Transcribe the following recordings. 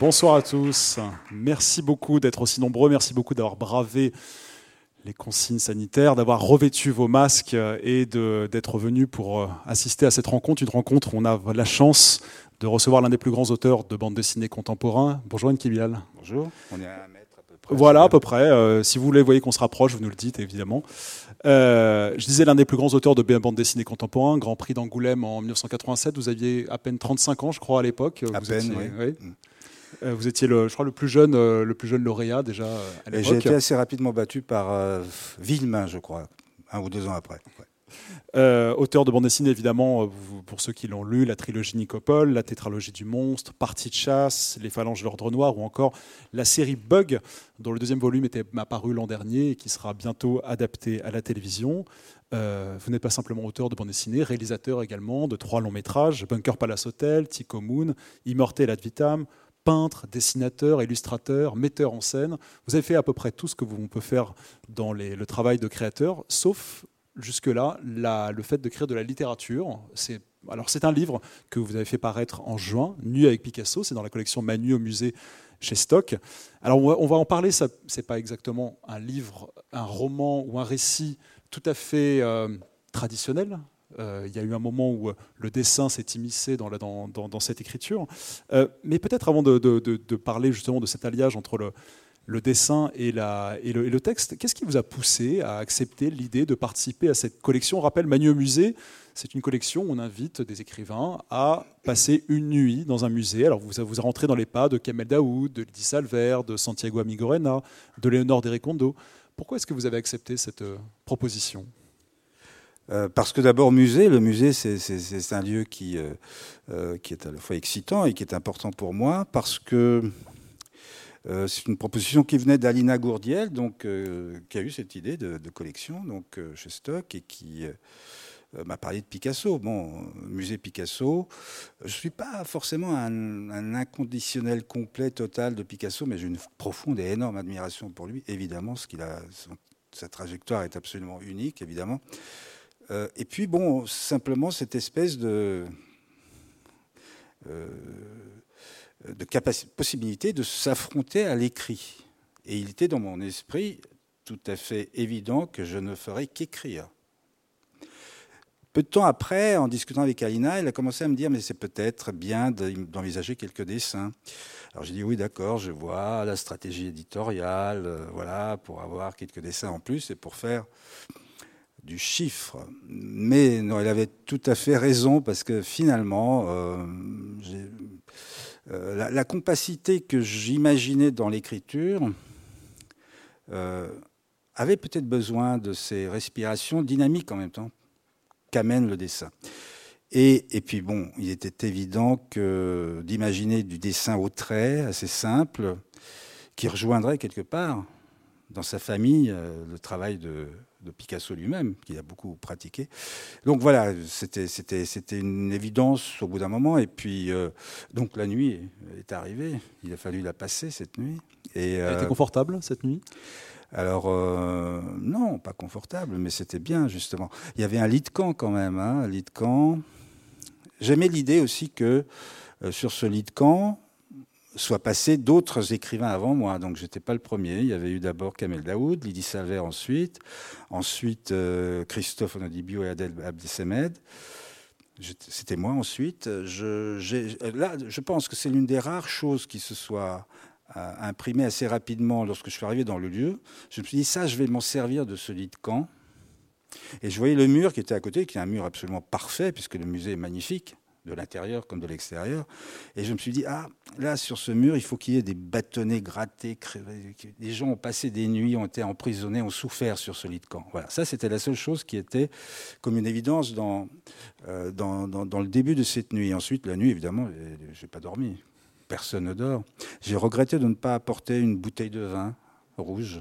Bonsoir à tous. Merci beaucoup d'être aussi nombreux. Merci beaucoup d'avoir bravé les consignes sanitaires, d'avoir revêtu vos masques et d'être venus pour euh, assister à cette rencontre. Une rencontre où on a la chance de recevoir l'un des plus grands auteurs de bande dessinée contemporain. Bonjour Anne Kibial. Bonjour. On est à un mètre à peu près. Voilà, à peu près. Euh, si vous voulez, voyez qu'on se rapproche, vous nous le dites évidemment. Euh, je disais l'un des plus grands auteurs de bande dessinée contemporain, Grand Prix d'Angoulême en 1987. Vous aviez à peine 35 ans, je crois, à l'époque. À vous peine, étiez, oui. oui. Euh, Vous étiez, le, je crois, le plus jeune, euh, le plus jeune lauréat déjà euh, à Et J'ai l'époque. été assez rapidement battu par Villemain, je crois, un ou deux ans après. Ouais. Euh, auteur de bande dessinée, évidemment, pour ceux qui l'ont lu, la trilogie Nicopole, la tétralogie du monstre, Partie de chasse, Les phalanges de l'ordre noir, ou encore la série Bug, dont le deuxième volume était apparu l'an dernier et qui sera bientôt adapté à la télévision. Euh, vous n'êtes pas simplement auteur de bande dessinée, réalisateur également de trois longs métrages, Bunker Palace Hotel, Tico Moon, Immortel ad vitam, peintre, dessinateur, illustrateur, metteur en scène. Vous avez fait à peu près tout ce que vous on peut faire dans le travail de créateur, sauf jusque-là le fait de créer de la littérature. C'est alors c'est un livre que vous avez fait paraître en juin, Nu avec Picasso. C'est dans la collection Manu au musée chez Stock. Alors on va, en parler. Ça c'est pas exactement un livre, un roman ou un récit tout à fait euh, traditionnel. Euh, il y a eu un moment où euh, le dessin s'est immiscé dans, cette écriture. Euh, mais peut-être avant de, parler justement de cet alliage entre le, dessin et, le, texte, qu'est-ce qui vous a poussé à accepter l'idée de participer à cette collection? On rappelle, au musée, c'est une collection où on invite des écrivains à passer une nuit dans un musée. Alors vous vous rentrez dans les pas de Kamel Daoud, de Lydie Salver, de Santiago Amigorena, de Léonore Derekondo. Pourquoi est-ce que vous avez accepté cette proposition? Euh, parce que d'abord, musée, le musée, c'est- un lieu qui, euh, euh, qui est à la fois excitant et qui est important pour moi, parce que c'est une proposition qui venait d'Alina Gourdiel, donc, qui a eu cette idée de, collection donc, chez Stock et qui m'a parlé de Picasso. Bon, musée Picasso. Je ne suis pas forcément un, inconditionnel complet, total de Picasso, mais j'ai une profonde et énorme admiration pour lui, évidemment, ce qu'il sa trajectoire est absolument unique, évidemment. Euh, et puis, bon, simplement cette espèce de, euh, de possibilité de s'affronter à l'écrit. Et il était dans mon esprit tout à fait évident que je ne ferais qu'écrire. Peu de temps après, en discutant avec Alina, elle a commencé à me dire mais c'est peut-être bien d'envisager quelques dessins. Alors j'ai dit oui d'accord, je vois la stratégie éditoriale, euh, voilà, pour avoir quelques dessins en plus et pour faire du chiffre. Mais non, elle avait tout à fait raison parce que finalement, euh, euh, la, la compacité que j'imaginais dans l'écriture euh, avait peut-être besoin de ces respirations dynamiques en même temps qu'amène le dessin. Et, et puis bon, il était évident que d'imaginer du dessin au trait, assez simple, qui rejoindrait quelque part dans sa famille euh, le travail de, de Picasso lui-même, qu'il a beaucoup pratiqué. Donc voilà, c'était une évidence au bout d'un moment. Et puis euh, donc la nuit est, arrivée. Il a fallu la passer cette nuit. Et Elle était euh, confortable cette nuit? alors, euh, non, pas confortable, mais c'était bien, justement. Il y avait un lit de camp quand même, hein, un lit de camp. J'aimais l'idée aussi que sur ce lit de camp soient passés d'autres écrivains avant moi. Donc, j'étais pas le premier. Il y avait eu d'abord Kamel Daoud, Lydie Salver ensuite, ensuite euh, Christophe Onodibio et Adèle Abdesemed. C'était moi ensuite. Je, là, je pense que c'est l'une des rares choses qui se soit euh, imprimée assez rapidement lorsque je suis arrivé dans le lieu. Je me suis dit, ça, je vais m'en servir de ce lit de camp. Et je voyais le mur qui était à côté, qui est un mur absolument parfait, puisque le musée est magnifique, de l'intérieur comme de l'extérieur. Et je me suis dit, ah, là, sur ce mur, il faut qu'il y ait des bâtonnets grattés. Les gens ont passé des nuits, ont été emprisonnés, ont souffert sur ce lit de camp. Voilà, ça, c'était la seule chose qui était comme une évidence dans, euh, dans, dans- dans le début de cette nuit. Ensuite, la nuit, évidemment, je n'ai pas dormi. Personne ne dort. J'ai regretté de ne pas apporter une bouteille de vin rouge,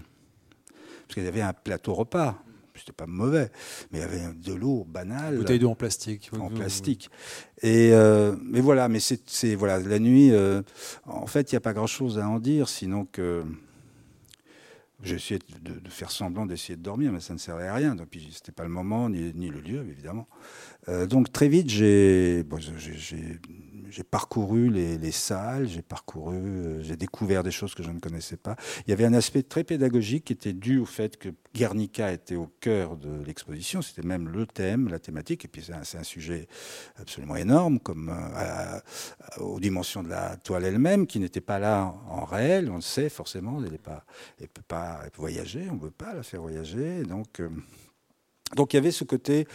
parce qu'il y avait un plateau repas. C'était pas mauvais, mais il y avait de l'eau banale Bouteille d'eau en plastique. en plastique. Et euh, mais voilà, mais c'est c'est- voilà la nuit. euh, en fait, il n'y a pas grand-chose à en dire, sinon que j'ai essayé de, de faire semblant d'essayer de dormir, mais ça ne servait à rien. Donc puis c'était pas le moment ni, ni le lieu, évidemment. Euh, donc très vite, j'ai bon, j'ai- parcouru les, salles, j'ai parcouru, euh, j'ai découvert des choses que je ne connaissais pas. Il y avait un aspect très pédagogique qui était dû au fait que Guernica était au cœur de l'exposition. C'était même le thème, la thématique. Et puis c'est un, sujet absolument énorme, comme euh, aux dimensions de la toile elle-même, qui n'était pas là en réel. On le sait forcément. Elle ne peut pas voyager. On ne veut pas la faire voyager. Donc euh, donc il y avait ce côté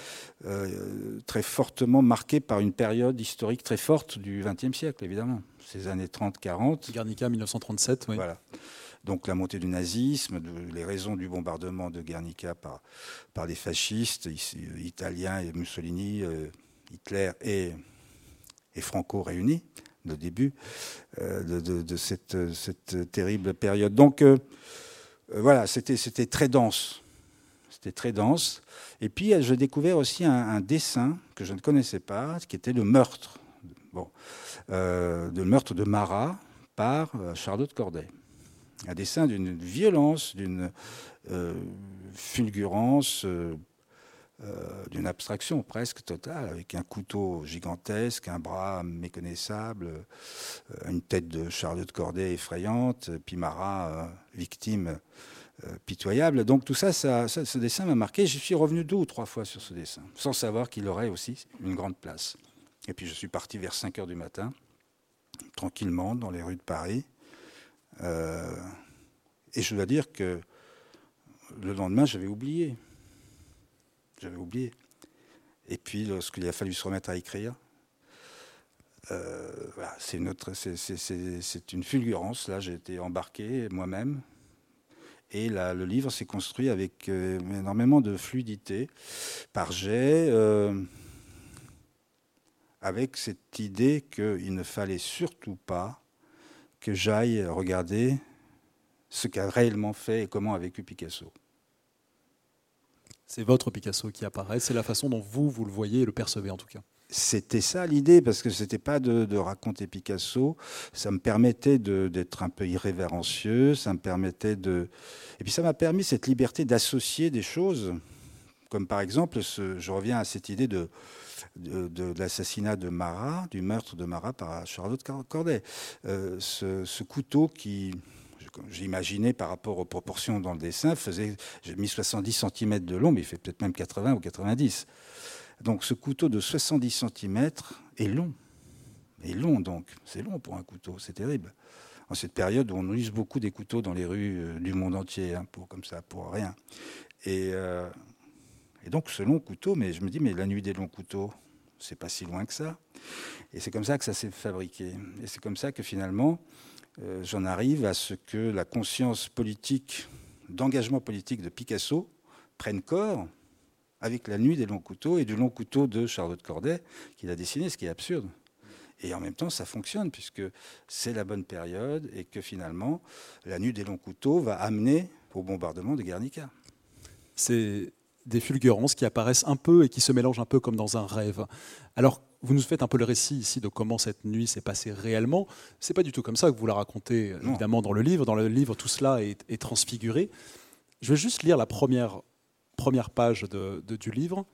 euh, très fortement marqué par une période historique très forte du XXe siècle, évidemment, ces années 30-40. Guernica 1937, oui. Voilà. Donc la montée du nazisme, les raisons du bombardement de Guernica par, par des fascistes italiens et Mussolini, euh, Hitler et, et, Franco réunis, le début euh, de, cette, cette, terrible période. Donc voilà, c'était très dense très dense. Et puis, j'ai découvert aussi un, dessin que je ne connaissais pas, qui était le meurtre. Euh, le meurtre de Marat par euh, Charlotte Corday. Un dessin d'une violence, d'une euh, fulgurance, d'une abstraction presque totale, avec un couteau gigantesque, un bras méconnaissable, une tête de Charlotte Corday effrayante, puis Marat victime euh, pitoyable. Donc tout ça, ça, ce dessin m'a marqué. Je suis revenu deux ou trois fois sur ce dessin, sans savoir qu'il aurait aussi une grande place. Et puis je suis parti vers 5 heures du matin, tranquillement, dans les rues de Paris. Euh, et je dois dire que le lendemain, j'avais oublié. J'avais oublié. Et puis, lorsqu'il a fallu se remettre à écrire, euh, c'est une fulgurance. Là, j'ai été embarqué moi-même et le livre s'est construit avec euh, énormément de fluidité, par jet, euh, avec cette idée qu'il ne fallait surtout pas que j'aille regarder ce qu'a réellement fait et comment a vécu Picasso. C'est votre Picasso qui apparaît, c'est la façon dont vous, vous le voyez et le percevez en tout cas. C'était ça l'idée, parce que c'était pas de, raconter Picasso. Ça me permettait d'être un peu irrévérencieux. Ça me permettait de. Et puis ça m'a permis cette liberté d'associer des choses, comme par exemple, je reviens à cette idée de, l'assassinat de Marat, du meurtre de Marat par Charlotte Corday. Euh, ce, couteau qui, j'imaginais par rapport aux proportions dans le dessin, faisait, j'ai mis 70 cm de long, mais il fait peut-être même 80 ou 90. Donc ce couteau de 70 cm est long. Est long donc. C'est long pour un couteau, c'est terrible. En cette période où on use beaucoup des couteaux dans les rues euh, du monde entier, hein, pour, comme ça, pour rien. Euh, et, donc ce long couteau, mais je me dis, mais la nuit des longs couteaux, c'est pas si loin que ça. Et c'est comme ça que ça s'est fabriqué. Et c'est comme ça que finalement, euh, j'en arrive à ce que la conscience politique, d'engagement politique de Picasso prenne corps avec la nuit des longs couteaux et du long couteau de Charlotte Corday qu'il a dessiné, ce qui est absurde. Et en même temps, ça fonctionne puisque c'est la bonne période et que finalement, la nuit des longs couteaux va amener au bombardement de Guernica. Des fulgurances qui apparaissent un peu et qui se mélangent un peu comme dans un rêve. Alors, vous nous faites un peu le récit ici de comment cette nuit s'est passée réellement. C'est pas du tout comme ça que vous la racontez, évidemment, dans le livre. Dans le livre, tout cela est, est transfiguré. Je vais juste lire la première première page de, du livre,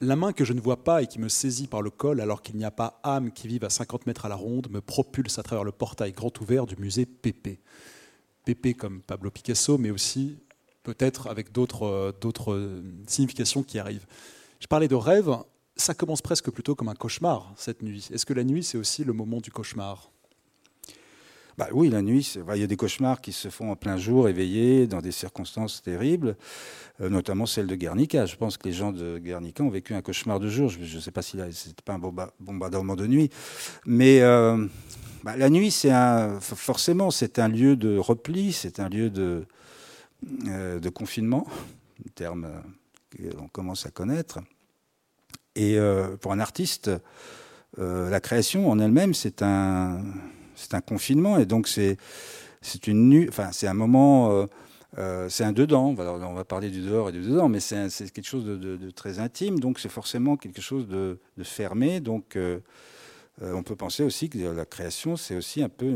la main que je ne vois pas et qui me saisit par le col alors qu'il n'y a pas âme qui vive à 50 mètres à la ronde me propulse à travers le portail grand ouvert du musée Pépé. Pépé comme Pablo Picasso, mais aussi peut-être avec d'autres significations qui arrivent. Je parlais de rêve, ça commence presque plutôt comme un cauchemar cette nuit. Est-ce que la nuit, c'est aussi le moment du cauchemar? Bah oui, la nuit, il y a des cauchemars qui se font en plein jour, éveillés, dans des circonstances terribles, euh, notamment celle de Guernica. Je pense que les gens de Guernica ont vécu un cauchemar de jour. Je ne sais pas si c'était pas un bombardement de nuit, mais euh, bah, la nuit, forcément, c'est un lieu de repli, c'est un lieu de, euh, de confinement, un terme qu'on commence à connaître. Et pour un artiste, la création en elle-même, c'est un c'est un confinement et donc c'est c'est une nu, enfin c'est un moment, euh, euh, c'est un dedans. on va parler du dehors et du dedans, mais c'est quelque chose de, très intime, donc c'est forcément quelque chose de, fermé. Donc euh, on peut penser aussi que la création, c'est aussi un peu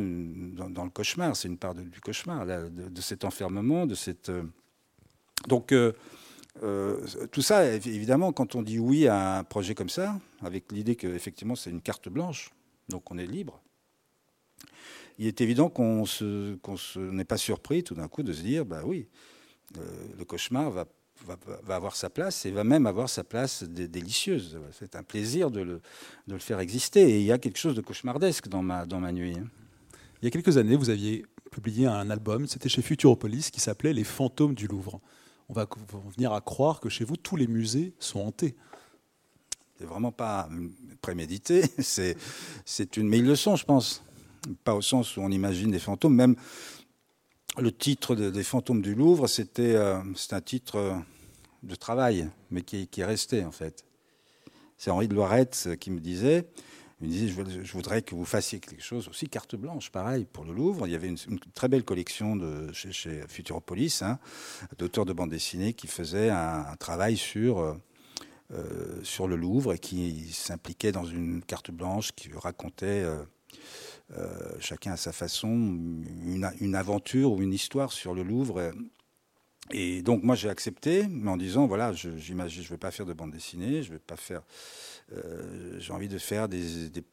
dans, le cauchemar, c'est une part du cauchemar, de, cet enfermement, de cette. donc tout ça, évidemment, quand on dit oui à un projet comme ça, avec l'idée qu'effectivement c'est une carte blanche, donc on est libre. Il est évident qu'on n'est pas surpris tout d'un coup de se dire, bah oui, euh, le cauchemar va, va, avoir sa place et va même avoir sa place délicieuse. C'est un plaisir de le, de le, faire exister. Et il y a quelque chose de cauchemardesque dans ma, dans ma nuit. Hein. Il y a quelques années, vous aviez publié un album, c'était chez Futuropolis, qui s'appelait Les fantômes du Louvre. On va venir à croire que chez vous, tous les musées sont hantés. C'est vraiment pas prémédité, c'est une. Mais ils le sont, je pense. Pas au sens où on imagine des fantômes. Même le titre des fantômes du Louvre, c'était euh, un titre de travail, mais qui, est resté, en fait. C'est Henri de Loirette qui me disait me disait, je, voudrais que vous fassiez quelque chose aussi, carte blanche, pareil, pour le Louvre. Il y avait une, très belle collection de, chez, Futuropolis, hein, d'auteurs de bande dessinée qui faisaient un, travail sur, euh, euh, sur le Louvre et qui s'impliquaient dans une carte blanche qui racontait... Euh, chacun à sa façon, une, aventure ou une histoire sur le Louvre. Et donc moi j'ai accepté, mais en disant voilà, je je vais pas faire de bande dessinée, je vais pas faire, euh, j'ai envie de faire des, des,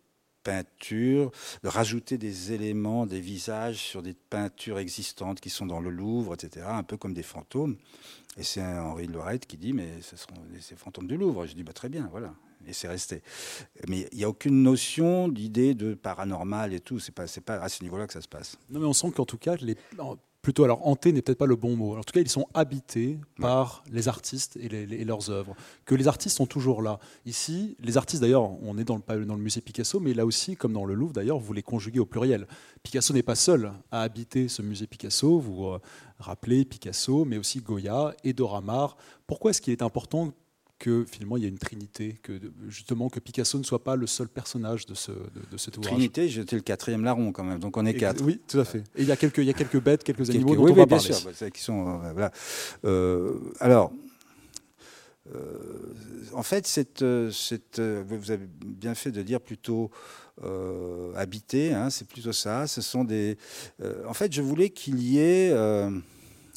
peintures, de rajouter des éléments, des visages sur des peintures existantes qui sont dans le Louvre, etc., un peu comme des fantômes. Et c'est Henri Lorette qui dit mais ce seront ces fantômes du Louvre. je dis bah très bien, voilà. Et c'est resté. Mais il n'y a aucune notion d'idée de paranormal et tout. C'est pas, c'est pas à ce niveau-là que ça se passe. Non, mais on sent qu'en tout cas, les, plutôt, alors hanté n'est peut-être pas le bon mot. En tout cas, ils sont habités par les artistes et, leurs œuvres. Que les artistes sont toujours là. Ici, les artistes, d'ailleurs, on est dans le, dans le musée Picasso, mais là aussi, comme dans le Louvre, d'ailleurs, vous les conjuguez au pluriel. Picasso n'est pas seul à habiter ce musée Picasso. Vous euh, rappelez Picasso, mais aussi Goya et Dora Maar. Pourquoi est-ce qu'il est important que finalement il y a une trinité, que justement que Picasso ne soit pas le seul personnage de, ce, de, de cet ouvrage. Trinité, j'étais le quatrième larron quand même, donc on est quatre. Oui, tout à fait. Et il y a quelques, il y a quelques bêtes, quelques animaux dont on va bien parler. sûr, qui sont, euh, voilà. euh, alors, euh, en fait, cette, cette, vous avez bien fait de dire plutôt habité, hein, c'est plutôt ça. Ce sont des. en fait, je voulais qu'il y ait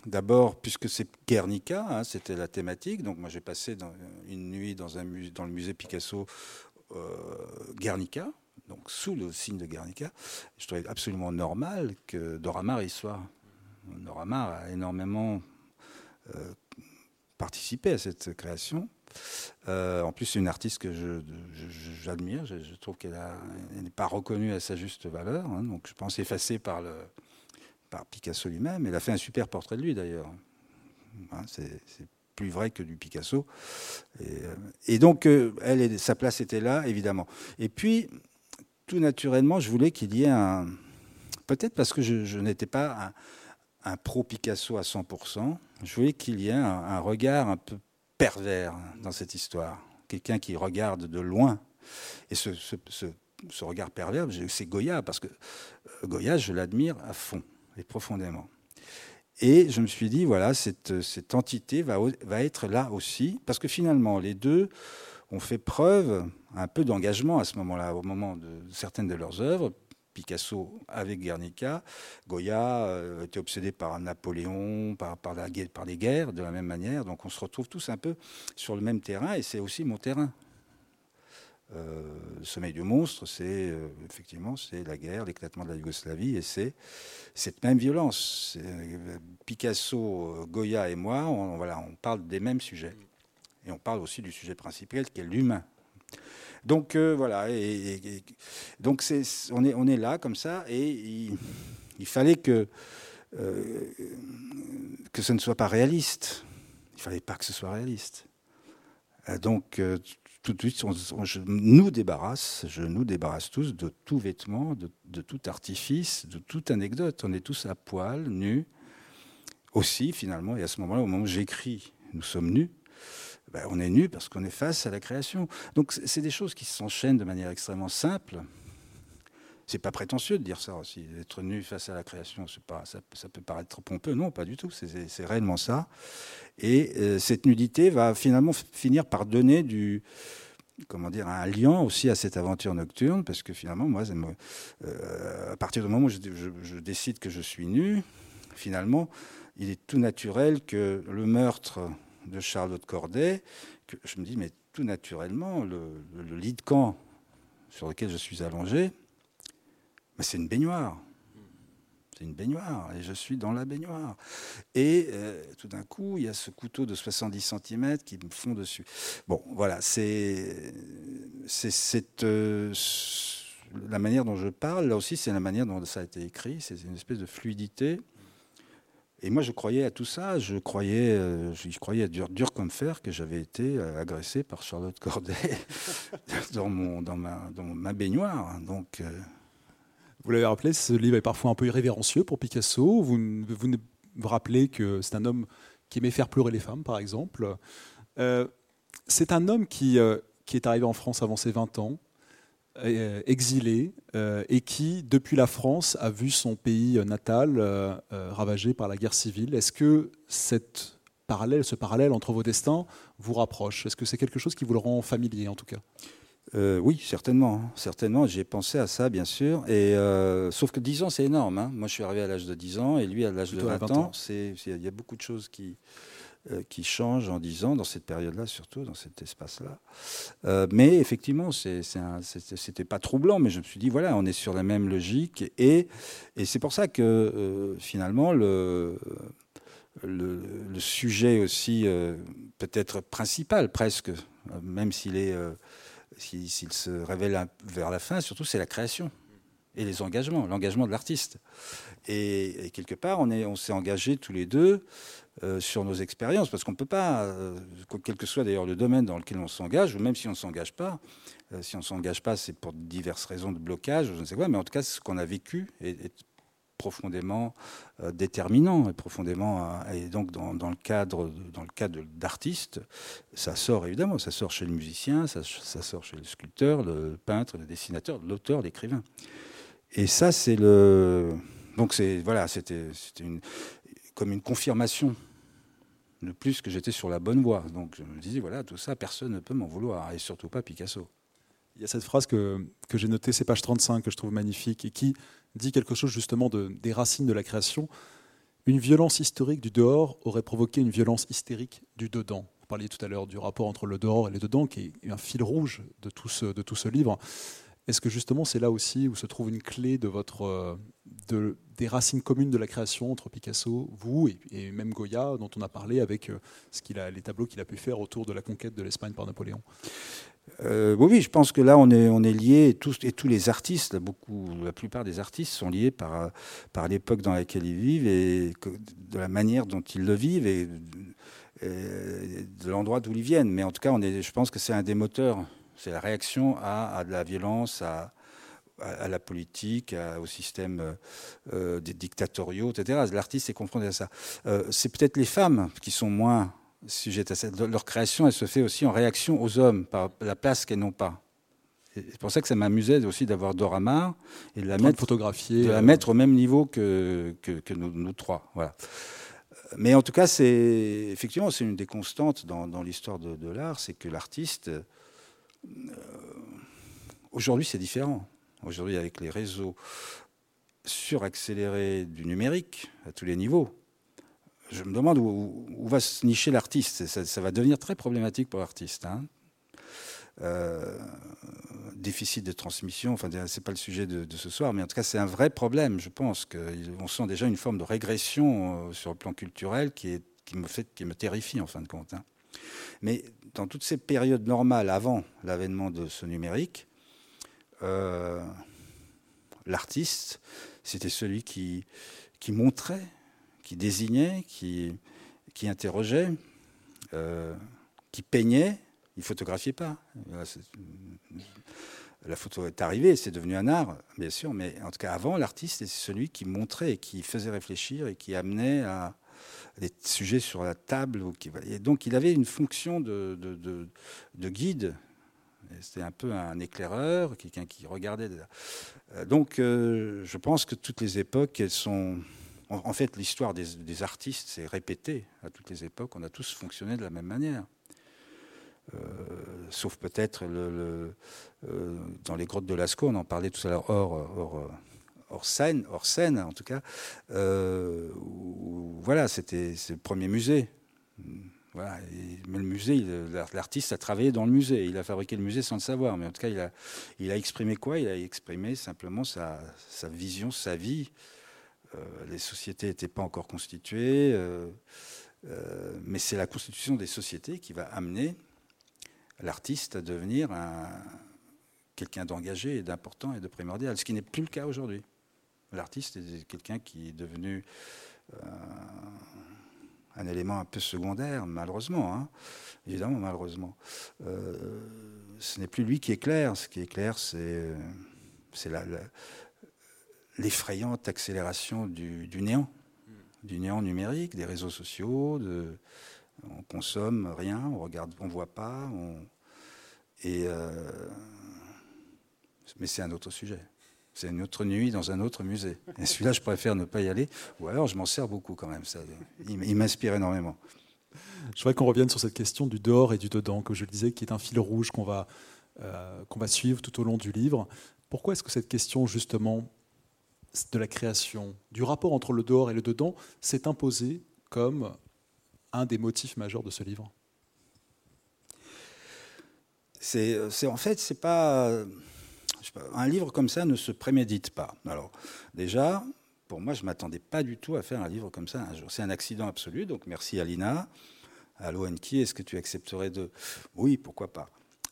D'abord, puisque c'est Guernica, hein, c'était la thématique. Donc moi j'ai passé une nuit dans, le musée Picasso euh, Guernica, donc sous le signe de Guernica. Je trouvais absolument normal que Doramar y soit. Doramar a énormément euh, participé à cette création. Euh, en plus, c'est une artiste que j'admire. Je, je, trouve qu'elle n'est pas reconnue à sa juste valeur. Hein, donc je pense effacée par le, par Picasso lui-même. Elle a fait un super portrait de lui d'ailleurs. Hein, c'est plus vrai que du Picasso. Et, euh, donc, euh, sa place était là, évidemment. Et puis, tout naturellement, je voulais qu'il y ait un. Peut-être parce que je, n'étais pas un, pro-Picasso à 100%, je voulais qu'il y ait un, regard un peu pervers dans cette histoire. Quelqu'un qui regarde de loin. Et ce, ce regard pervers, c'est Goya, parce que euh, Goya, je l'admire à fond profondément. Et je me suis dit, voilà, cette, cette entité va, va être là aussi, parce que finalement, les deux ont fait preuve un peu d'engagement à ce moment-là, au moment de certaines de leurs œuvres. Picasso avec Guernica, Goya euh, était obsédé par Napoléon, par, par, les guerres, de la même manière. Donc on se retrouve tous un peu sur le même terrain, et c'est aussi mon terrain. Euh, le sommeil du monstre, c'est euh, effectivement c'est la guerre, l'éclatement de la Yougoslavie, et c'est cette même violence. Euh, Picasso, Goya et moi, on, voilà, on parle des mêmes sujets, et on parle aussi du sujet principal qui est l'humain. Donc voilà, et, donc c'est, on est on est là comme ça, et il, fallait que que ce ne soit pas réaliste. Il fallait pas que ce soit réaliste. Donc tout de suite, je nous débarrasse, je nous débarrasse tous de tout vêtement, de, tout artifice, de toute anecdote. On est tous à poil, nus, aussi finalement. Et à ce moment-là, au moment où j'écris, nous sommes nus. Ben, on est nus parce qu'on est face à la création. Donc c'est des choses qui s'enchaînent de manière extrêmement simple. C'est pas prétentieux de dire ça aussi. Être nu face à la création, ça, peut paraître pompeux. Non, pas du tout. C'est réellement ça. Et euh, cette nudité va finalement finir par donner du, comment dire, un lien aussi à cette aventure nocturne, parce que finalement, moi, euh, à partir du moment où je, décide que je suis nu, finalement, il est tout naturel que le meurtre de Charlotte Corday, que je me dis, mais tout naturellement, le, le lit de camp sur lequel je suis allongé, Mais c'est une baignoire. C'est une baignoire, et je suis dans la baignoire. Et euh, tout d'un coup, il y a ce couteau de 70 cm qui me fond dessus. Bon, voilà, c'est cette euh, la manière dont je parle. Là aussi, c'est la manière dont ça a été écrit. C'est une espèce de fluidité. Et moi, je croyais à tout ça. Je croyais, euh, je croyais à dur, dur comme fer que j'avais été agressé par Charlotte Corday dans, mon, dans, ma, dans ma baignoire. Donc, vous l'avez rappelé, ce livre est parfois un peu irrévérencieux pour Picasso. Vous vous, rappelez que c'est un homme qui aimait faire pleurer les femmes, par exemple. Euh, c'est un homme qui, euh, qui est arrivé en France avant ses 20 ans, euh, exilé, et qui, depuis la France, a vu son pays natal ravagé par la guerre civile. Est-ce que cette parallèle, ce parallèle entre vos destins vous rapproche? Est-ce que c'est quelque chose qui vous le rend familier, en tout cas? Euh, oui, certainement. Certainement, j'ai pensé à ça, bien sûr. Et, euh, sauf que 10 ans, c'est énorme. Hein. Moi, je suis arrivé à l'âge de 10 ans et lui à l'âge de 20, ans. Il y a beaucoup de choses qui, euh, qui changent en 10 ans, dans cette période-là, surtout, dans cet espace-là. mais effectivement, c'était pas troublant, mais je me suis dit, voilà, on est sur la même logique. Et, et c'est pour ça que, finalement, le. Le, le, sujet aussi peut-être principal presque, même s'il est s'il se révèle vers la fin, surtout, c'est la création et les engagements, l'engagement de l'artiste. Et, quelque part, on, s'est engagés tous les deux euh, sur nos expériences, parce qu'on ne peut pas, euh, quel que soit d'ailleurs le domaine dans lequel on s'engage, ou même si on ne s'engage pas, euh, si on ne s'engage pas, c'est pour diverses raisons de blocage, je ne sais quoi, mais en tout cas, ce qu'on a vécu est, profondément euh, déterminant et profondément euh, et donc dans, le cadre dans le cadre d'artistes ça sort évidemment ça sort chez le musicien ça, sort chez le sculpteur le peintre le dessinateur l'auteur l'écrivain. Et ça c'est le donc c'est voilà c'était une comme une confirmation de plus que j'étais sur la bonne voie. Donc je me disais voilà tout ça personne ne peut m'en vouloir et surtout pas Picasso. Il y a cette phrase que, que j'ai notée, c'est page 35, que je trouve magnifique, et qui dit quelque chose justement de, des racines de la création. Une violence historique du dehors aurait provoqué une violence hystérique du dedans. Vous parliez tout à l'heure du rapport entre le dehors et le dedans, qui est un fil rouge de tout ce, livre. Est-ce que justement c'est là aussi où se trouve une clé de votre, de, des racines communes de la création entre Picasso, vous et, même Goya, dont on a parlé avec euh, ce a, les tableaux qu'il a pu faire autour de la conquête de l'Espagne par Napoléon? Euh, oui, je pense que là, on est, on tous, et tous les artistes, beaucoup, la plupart des artistes sont liés par, l'époque dans laquelle ils vivent et de la manière dont ils le vivent et, de l'endroit d'où ils viennent. Mais en tout cas, je pense que c'est un des moteurs, c'est la réaction à, de la violence, à, la politique, au système euh, des dictatoriaux, etc. L'artiste est confronté à ça. Euh, c'est peut-être les femmes qui sont moins à. Leur création, elle se fait aussi en réaction aux hommes, par la place qu'elles n'ont pas. C'est pour ça que ça m'amusait aussi d'avoir Dora Maar et de la mettre, photographier, de la euh, mettre au même niveau que, que, nous, trois. Voilà. Mais en tout cas, c'est effectivement c'est une des constantes dans, dans l'histoire de, de l'art, c'est que l'artiste aujourd'hui c'est différent. Aujourd'hui, avec les réseaux suraccélérés du numérique à tous les niveaux, je me demande où, va se nicher l'artiste. Ça, va devenir très problématique pour l'artiste. Hein. Euh, déficit de transmission, enfin, c'est pas le sujet de, ce soir, mais en tout cas, c'est un vrai problème. Je pense qu'on sent déjà une forme de régression euh, sur le plan culturel qui, me, fait, qui me terrifie en fin de compte. Hein. Mais dans toutes ces périodes normales avant l'avènement de ce numérique, euh, l'artiste, c'était celui qui montrait, qui désignait, qui, qui interrogeait, euh, qui peignait. Il photographiait pas. La photo est arrivée, c'est devenu un art, bien sûr, mais en tout cas avant, l'artiste, c'est celui qui montrait qui faisait réfléchir et qui amenait à des sujets sur la table. Et donc il avait une fonction de, de, de guide c'était un peu un éclaireur, quelqu'un qui regardait. Euh, donc, euh, je pense que toutes les époques, elles sont. En, fait, l'histoire des, artistes s'est répétée à toutes les époques. On a tous fonctionné de la même manière. Euh, sauf peut-être le, dans les grottes de Lascaux, on en parlait tout à l'heure hors, hors, scène, hors scène en tout cas. voilà, c'était le premier musée Voilà. mais le musée, l'artiste a travaillé dans le musée. Il a fabriqué le musée sans le savoir. Mais en tout cas, il a, exprimé quoi? Il a exprimé simplement sa vision, sa vie. Euh, les sociétés n'étaient pas encore constituées. Euh, euh, mais c'est la constitution des sociétés qui va amener l'artiste à devenir quelqu'un d'engagé et d'important et de primordial, ce qui n'est plus le cas aujourd'hui. L'artiste est quelqu'un qui est devenu un élément un peu secondaire, malheureusement, hein. évidemment, malheureusement. Ce n'est plus lui qui est clair. Ce qui est clair, c'est l'effrayante accélération du, néant, du néant numérique, des réseaux sociaux. On consomme rien, on regarde, voit pas. euh, mais c'est un autre sujet. C'est une autre nuit dans un autre musée. Et celui-là, je préfère ne pas y aller. Ou alors, je m'en sers beaucoup quand même. Ça, il m'inspire énormément. Je voudrais qu'on revienne sur cette question du dehors et du dedans, comme je le disais, qui est un fil rouge qu'on va, euh, qu'on va suivre tout au long du livre. Pourquoi est-ce que cette question, justement, de la création, du rapport entre le dehors et le dedans, s'est imposée comme un des motifs majeurs de ce livre C'est en fait, c'est pas un livre comme ça ne se prémédite pas. Alors, déjà, pour moi, je m'attendais pas du tout à faire un livre comme ça un jour. C'est un accident absolu, donc merci Alina. Allô Enki, est-ce que tu accepterais de... Oui, pourquoi pas.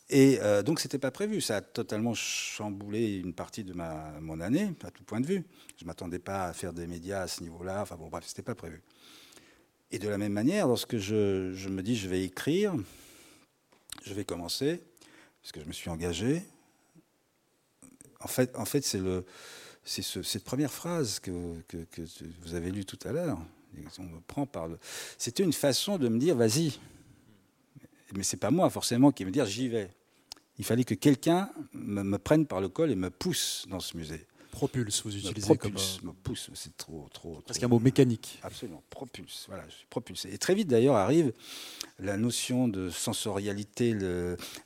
Et euh, donc, ce n'était pas prévu. Ça a totalement chamboulé une partie de ma, mon année, à tout point de vue. Je ne m'attendais pas à faire des médias à ce niveau-là. Enfin bon, bref, ce n'était pas prévu. Et de la même manière, lorsque je, me dis je vais écrire, je vais commencer, parce que je me suis engagé, en fait, en fait c'est c'est cette première phrase que, vous avez lue tout à l'heure. On me prend par. C'était une façon de me dire vas-y. Mais c'est pas moi forcément qui me dire j'y vais. Il fallait que quelqu'un me, prenne par le col et me pousse dans ce musée. Propulse, vous utilisez propulse, comme... me pousse, c'est trop, trop. Parce qu'un mot mécanique. Absolument, propulse. Voilà, je suis propulsé. Et très vite d'ailleurs arrive la notion de sensorialité,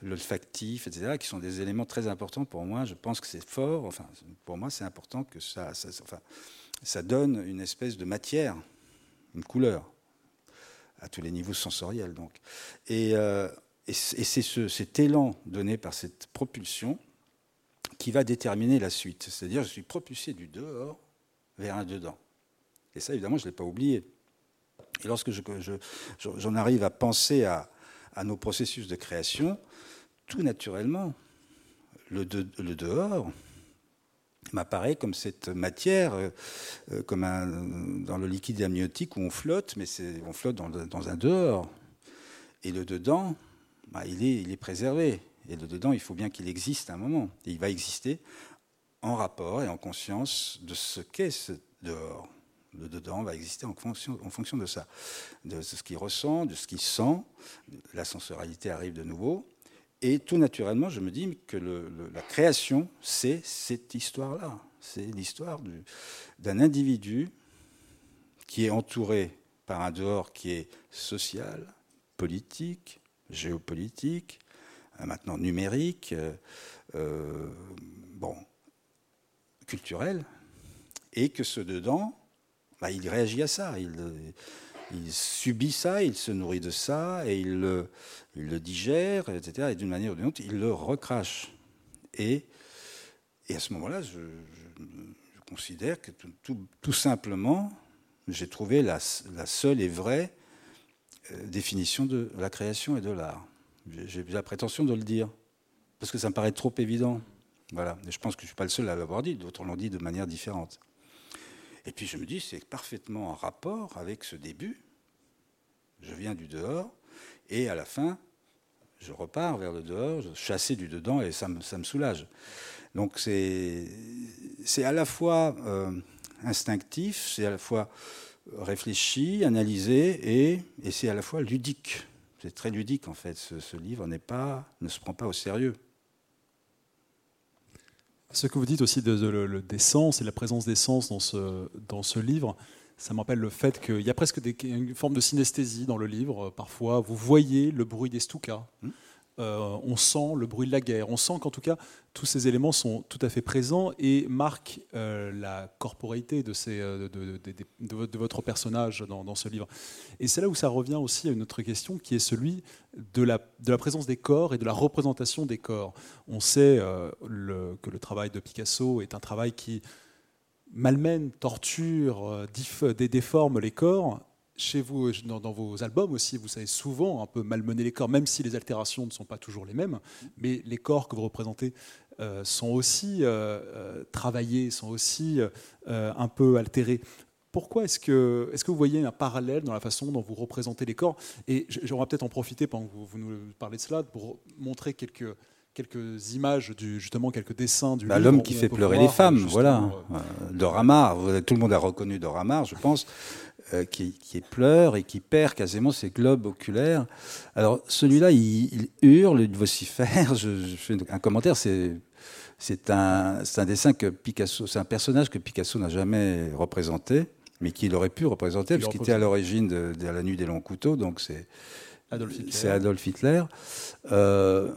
l'olfactif, etc., qui sont des éléments très importants pour moi. Je pense que c'est fort. Enfin, pour moi, c'est important que ça, enfin, ça donne une espèce de matière, une couleur à tous les niveaux sensoriels. Donc, et, euh, et c'est ce, cet élan donné par cette propulsion qui va déterminer la suite. C'est-à-dire, je suis propulsé du dehors vers un dedans. Et ça, évidemment, je ne l'ai pas oublié. Et lorsque j'en je, je, arrive à penser à, nos processus de création, tout naturellement, le, dehors m'apparaît comme cette matière, euh, euh, comme un, dans le liquide amniotique où on flotte, mais on flotte dans, un dehors. Et le dedans, bah, il, est, préservé. Et le dedans, il faut bien qu'il existe à un moment. Et il va exister en rapport et en conscience de ce qu'est ce dehors. Le dedans va exister en fonction, en fonction de ça, de ce qu'il ressent, de ce qu'il sent. La sensorialité arrive de nouveau. Et tout naturellement, je me dis que la création, c'est cette histoire-là. C'est l'histoire d'un individu qui est entouré par un dehors qui est social, politique, géopolitique, euh, maintenant numérique, euh, euh, bon, culturel, et que ce dedans, bah, il réagit à ça, il, subit ça, il se nourrit de ça, et il le, digère, etc. Et d'une manière ou d'une autre, il le recrache. Et, à ce moment-là, je, considère que tout, simplement, j'ai trouvé la, seule et vraie définition de la création et de l'art. J'ai la prétention de le dire, parce que ça me paraît trop évident. Voilà. Je pense que je ne suis pas le seul à l'avoir dit, d'autres l'ont dit de manière différente. Et puis je me dis, c'est parfaitement en rapport avec ce début. Je viens du dehors, et à la fin, je repars vers le dehors, je chassé du dedans, et ça me, ça me soulage. Donc c'est à la fois euh, instinctif, c'est à la fois réfléchi, analysé, et, et c'est à la fois ludique. C'est très ludique en fait. Ce, livre n'est pas, ne se prend pas au sérieux. Ce que vous dites aussi de, le, des sens et la présence des sens dans ce, dans ce livre, ça m'appelle le fait qu'il y a presque des, une forme de synesthésie dans le livre. Parfois, vous voyez le bruit des stukas. Hmm. on sent le bruit de la guerre, on sent qu'en tout cas tous ces éléments sont tout à fait présents et marquent la corporéité de, ces, de, votre personnage dans, ce livre. Et c'est là où ça revient aussi à une autre question qui est celui de la, présence des corps et de la représentation des corps. On sait que le travail de Picasso est un travail qui malmène, torture, déforme les corps chez vous, dans, vos albums aussi, vous savez souvent un peu malmener les corps, même si les altérations ne sont pas toujours les mêmes, mais les corps que vous représentez euh, sont aussi euh, euh, travaillés, sont aussi un peu altérés. Pourquoi est-ce que, est que vous voyez un parallèle dans la façon dont vous représentez les corps? Et j'aimerais peut-être en profiter pendant que vous, nous parlez de cela pour montrer quelques, quelques images, du, justement quelques dessins du bah, L'homme qui fait pleurer les femmes, voilà. Euh, tout le monde a reconnu Doramar, je pense. Euh, qui, qui, pleure et qui perd quasiment ses globes oculaires. Alors celui-là, il, hurle, il vocifère. Je, fais un commentaire, c'est c'est un, un, dessin que Picasso, c'est un personnage que Picasso n'a jamais représenté, mais qu'il aurait pu représenter, parce qu'il était à l'origine de, La Nuit des Longs Couteaux, donc c'est Adolf Hitler. Adolf Hitler. Euh,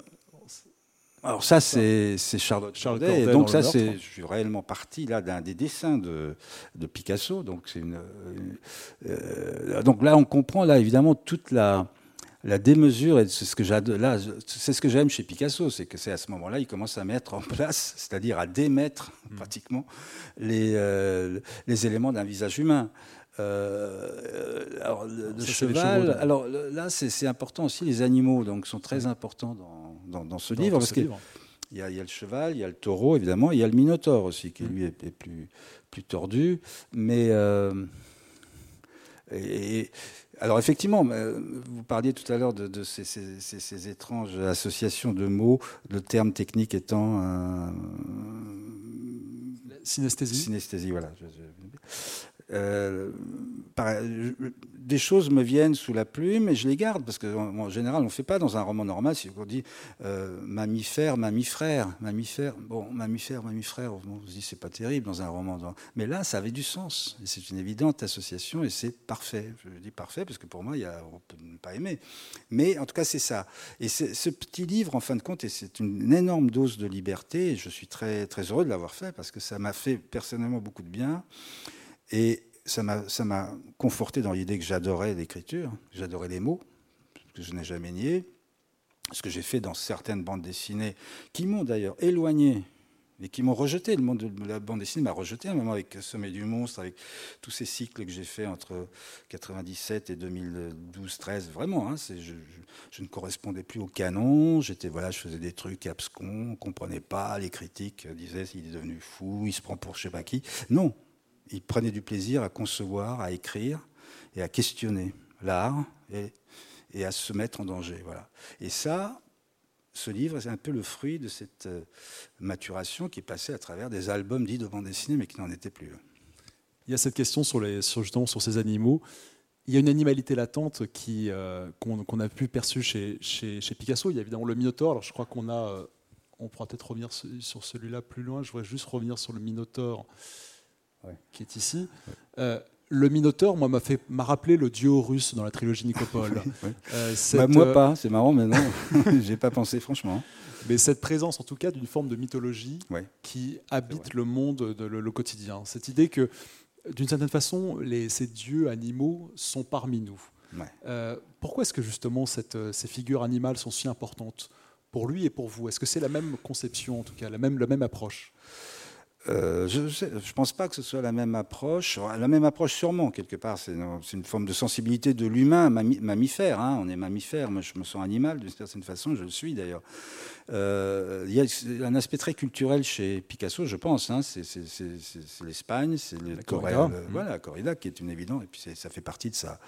alors ça, c'est Charlotte, Charlotte Corday, et donc ça, c'est, je suis réellement parti là d'un des dessins de, de Picasso. Donc c'est une, euh, donc là, on comprend là évidemment toute la, la démesure et c'est ce que là, c'est ce que j'aime chez Picasso, c'est que c'est à ce moment-là, il commence à mettre en place, c'est-à-dire à démettre mm. pratiquement les, euh, les éléments d'un visage humain. Euh, alors, le, cheval. alors là, c'est important aussi. Les animaux, donc, sont très importants dans, dans, ce livre parce y, a, il y a le cheval, il y a le taureau, évidemment, il y a le minotaure aussi, qui lui est, plus, plus tordu. Mais euh, et, alors effectivement, euh, vous parliez tout à l'heure de, ces, ces, étranges associations de mots, le terme technique étant synesthésie. Synesthésie, voilà. Euh, des choses me viennent sous la plume et je les garde parce qu'en général on ne fait pas dans un roman normal si on dit euh, mammifère, mammifère, mammifère. Bon, mammifère, mammifère, on se dit c'est pas terrible dans un roman. Mais là, ça avait du sens c'est une évidente association et c'est parfait. Je dis parfait parce que pour moi, il y a, on peut ne pas aimer. Mais en tout cas, c'est ça. Et ce petit livre, en fin de compte, c'est une énorme dose de liberté et je suis très, très heureux de l'avoir fait parce que ça m'a fait personnellement beaucoup de bien. Et ça m'a conforté dans l'idée que j'adorais l'écriture, j'adorais les mots, que je n'ai jamais nié. Ce que j'ai fait dans certaines bandes dessinées, qui m'ont d'ailleurs éloigné et qui m'ont rejeté. Le monde de la bande dessinée m'a rejeté, même avec Sommet du monstre, avec tous ces cycles que j'ai faits entre 97 et 2012-13. Vraiment, hein, je, ne correspondais plus au canon. Voilà, je faisais des trucs abscons, on ne comprenait pas. Les critiques disaient il est devenu fou, il se prend pour je sais pas qui. Non, il prenait du plaisir à concevoir, à écrire et à questionner l'art et, à se mettre en danger. Voilà. Et ça, ce livre, c'est un peu le fruit de cette euh, maturation qui passée à travers des albums dits de bande dessinée, mais qui n'en étaient plus. Il y a cette question sur, les, sur, justement sur ces animaux. Il y a une animalité latente qui, euh, qu'on, a pu perçue chez, chez, chez, Picasso. Il y a évidemment le Minotaure. Alors je crois qu'on a, euh, on pourra peut-être revenir sur celui-là plus loin. Je voudrais juste revenir sur le Minotaure qui est ici. Euh, le Minotaure, moi, m'a fait m'a rappelé le dieu russe dans la trilogie Nicopole. Euh, bah, moi euh, pas, c'est marrant, mais non, j'ai pas pensé franchement. Mais cette présence, en tout cas, d'une forme de mythologie qui habite le monde, de, le, quotidien. Cette idée que, d'une certaine façon, les, ces dieux animaux sont parmi nous. pourquoi est-ce que justement cette, ces figures animales sont si importantes pour lui et pour vous? Est-ce que c'est la même conception, en tout cas, la même, la même approche? Euh, je ne pense pas que ce soit la même approche. La même approche, sûrement, quelque part. C'est une, forme de sensibilité de l'humain, mammifère. Hein. On est mammifère. Moi, je me sens animal, d'une certaine façon. Je le suis, d'ailleurs. Euh, il y a un aspect très culturel chez Picasso, je pense. Hein. C'est l'Espagne, c'est le corrida. Mmh. voilà, corrida, qui est une évidence. Et puis, ça fait partie de, sa,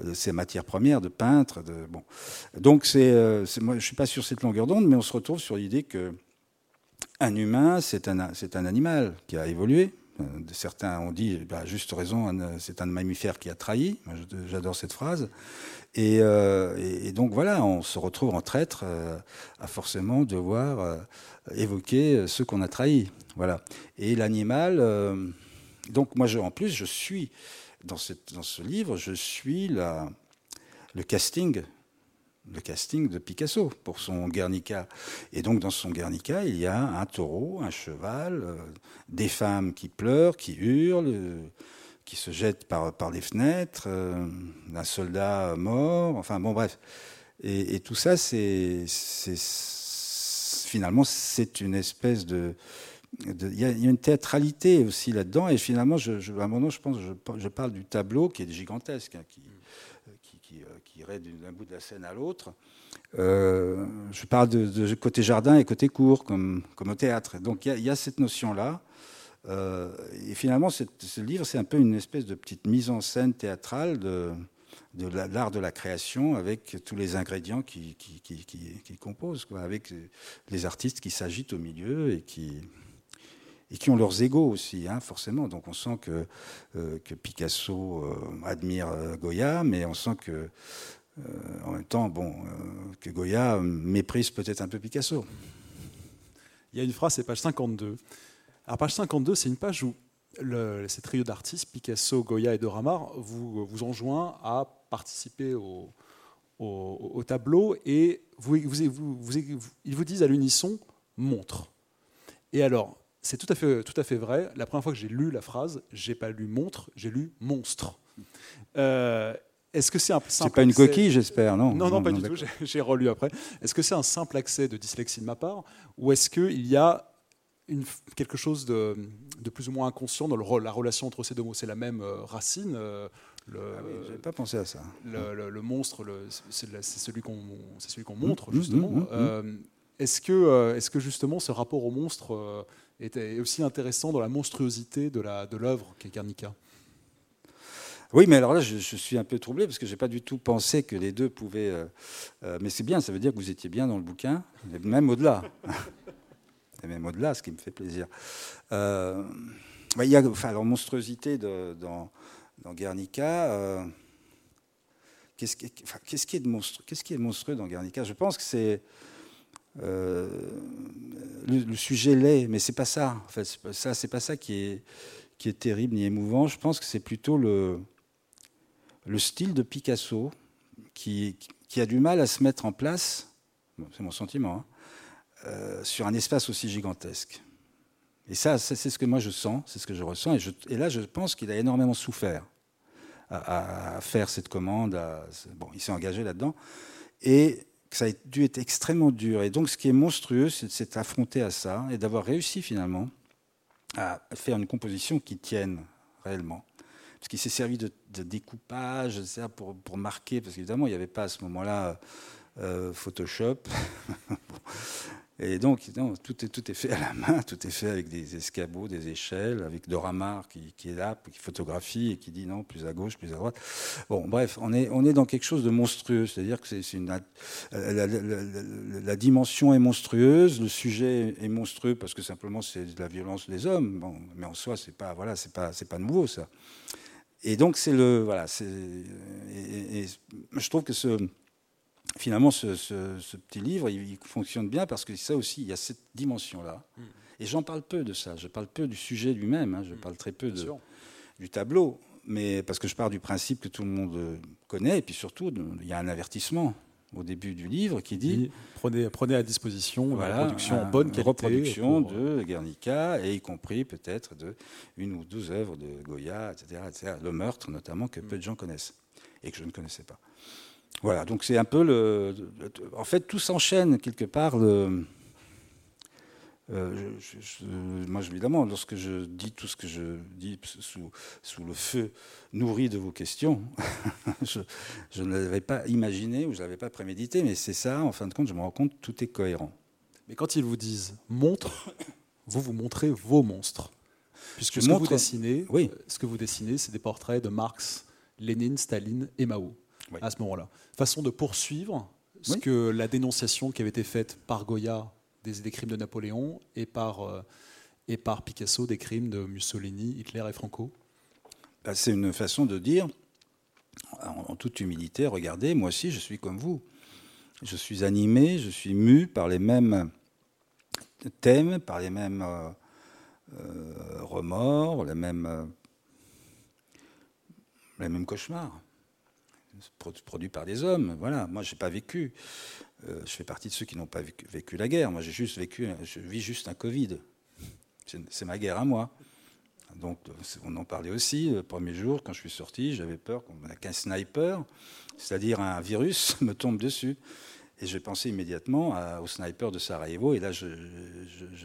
de ses matières premières, de peintre. De, bon. Donc, euh, moi, je ne suis pas sur cette longueur d'onde, mais on se retrouve sur l'idée que un humain, c'est un, animal qui a évolué. Euh, certains ont dit, bah, juste raison, c'est un mammifère qui a trahi. J'adore cette phrase. Euh, et, donc voilà, on se retrouve en traître euh, à forcément devoir évoquer ce qu'on a trahi. Voilà. Et l'animal, donc moi, je, en plus, je suis dans, ce livre, je suis le casting le casting de Picasso pour son Guernica. Et donc dans son Guernica, il y a un taureau, un cheval, euh, des femmes qui pleurent, qui hurlent, euh, qui se jettent par, les fenêtres, euh, un soldat mort, enfin bon bref. Et, tout ça, c'est finalement c'est une espèce de il y, a une théâtralité aussi là-dedans. Et finalement, je, à un moment, je pense, je, je, parle du tableau qui est gigantesque, hein, qui, d'un bout de la scène à l'autre. Euh, je parle de, côté jardin et côté court, comme, au théâtre. Donc il y, a cette notion-là. Euh, et finalement, ce livre, c'est un peu une espèce de petite mise en scène théâtrale de, l'art de la création avec tous les ingrédients qui, composent, avec les artistes qui s'agitent au milieu et qui, et qui ont leurs égaux aussi, hein, forcément. Donc on sent que, euh, Picasso euh, admire euh, Goya, mais on sent que, en même temps, bon, que Goya méprise peut-être un peu Picasso. Il y a une phrase, c'est page 52. Alors page 52, c'est une page où ces trio d'artistes, Picasso, Goya et Doramar, vous, vous enjoint à participer au, au, tableau et ils vous disent à l'unisson montre. Et alors, c'est tout à fait, tout à fait vrai. La première fois que j'ai lu la phrase, j'ai pas lu montre, j'ai lu monstre. Euh, est-ce que c'est un C'est pas une coquille, j'espère, non? Non, non, pas du tout. J'ai relu après. Est-ce que c'est un simple accès de dyslexie de ma part, ou est-ce qu'il y a une, quelque chose de, de, plus ou moins inconscient dans le, la relation entre ces deux mots? C'est la même euh, racine. Euh, le, ah pas pensé à ça. Le, monstre, c'est celui qu'on qu'on montre mmh, mmh, justement. Mmh, est-ce que, est que justement ce rapport au monstre est aussi intéressant dans la monstruosité de l'œuvre de qu'est Guernica. Oui, mais alors là, je, suis un peu troublé parce que je n'ai pas du tout pensé que les deux pouvaient. Euh, euh, mais c'est bien, ça veut dire que vous étiez bien dans le bouquin, même au-delà. Et même au-delà, ce qui me fait plaisir. Euh, il y a enfin, alors, monstruosité dans, Guernica. Qu'est-ce qui, est de monstrueux, qu'est-ce qui est monstrueux dans Guernica? Je pense que c'est euh, le, sujet l'est, mais c'est pas ça. En fait, pas ça, c'est pas ça qui est qui est terrible ni émouvant. Je pense que c'est plutôt le le style de Picasso qui, qui a du mal à se mettre en place. c'est mon sentiment hein, euh, sur un espace aussi gigantesque. Et ça, c'est ce que moi je sens, c'est ce que je ressens. Et, là, je pense qu'il a énormément souffert à, faire cette commande. bon, il s'est engagé là-dedans. Et ça a dû être extrêmement dur. Et donc, ce qui est monstrueux, c'est de s'être affronté à ça et d'avoir réussi finalement à faire une composition qui tienne réellement. Parce qu'il s'est servi de, découpage pour, pour marquer, parce qu'évidemment, il n'y avait pas à ce moment-là euh, Photoshop. Et donc, tout, est, tout est fait à la main, tout est fait avec des escabeaux, des échelles, avec Doramar qui, qui est là, qui photographie et qui dit non, plus à gauche, plus à droite. Bon, bref, on est, on est dans quelque chose de monstrueux, c'est-à-dire que c'est la, dimension est monstrueuse, le sujet est monstrueux parce que simplement c'est de la violence des hommes. Bon, mais en soi, c'est pas, voilà, c'est pas, c'est pas nouveau ça. Et donc c'est le, voilà, c'est, je trouve que ce finalement, ce, petit livre, il, fonctionne bien parce que ça aussi, il y a cette dimension-là. Mm. Et j'en parle peu de ça. Je parle peu du sujet lui-même. Hein. Je mm. parle très peu du tableau. Mais parce que je pars du principe que tout le monde connaît. Et puis surtout, il y a un avertissement au début du livre qui dit prenez, prenez à disposition la production en bonne qualité. reproduction de Guernica, et y compris peut-être de une ou deux œuvres de Goya, etc., etc. Le meurtre, notamment, que mm. peu de gens connaissent et que je ne connaissais pas. Voilà, donc c'est un peu le. En fait, tout s'enchaîne quelque part. Le, euh, moi, évidemment, lorsque je dis tout ce que je dis sous, sous le feu nourri de vos questions, je, je, ne l'avais pas imaginé ou je ne l'avais pas prémédité, mais c'est ça, en fin de compte, je me rends compte, tout est cohérent. Mais quand ils vous disent montre, vous vous montrez vos monstres. Puisque ce, que vous dessinez, oui. ce que vous dessinez, c'est des portraits de Marx, Lénine, Staline et Mao à ce moment-là. Façon de poursuivre ce que la dénonciation qui avait été faite par Goya des, crimes de Napoléon et par, euh, et par Picasso des crimes de Mussolini, Hitler et Franco bah, C'est une façon de dire, en, toute humilité, regardez, moi aussi je suis comme vous. Je suis animé, je suis mu par les mêmes thèmes, par les mêmes euh, euh, remords, les mêmes, les mêmes cauchemars produit par des hommes. Voilà, moi, j'ai pas vécu. Euh, je fais partie de ceux qui n'ont pas vécu, la guerre. Moi, j'ai juste vécu, je vis juste un Covid. C'est ma guerre à moi. Donc, on en parlait aussi. Le premier jour, quand je suis sorti, j'avais peur qu'un sniper, c'est-à-dire un virus, me tombe dessus. Et j'ai pensé immédiatement au sniper de Sarajevo. Et là, je,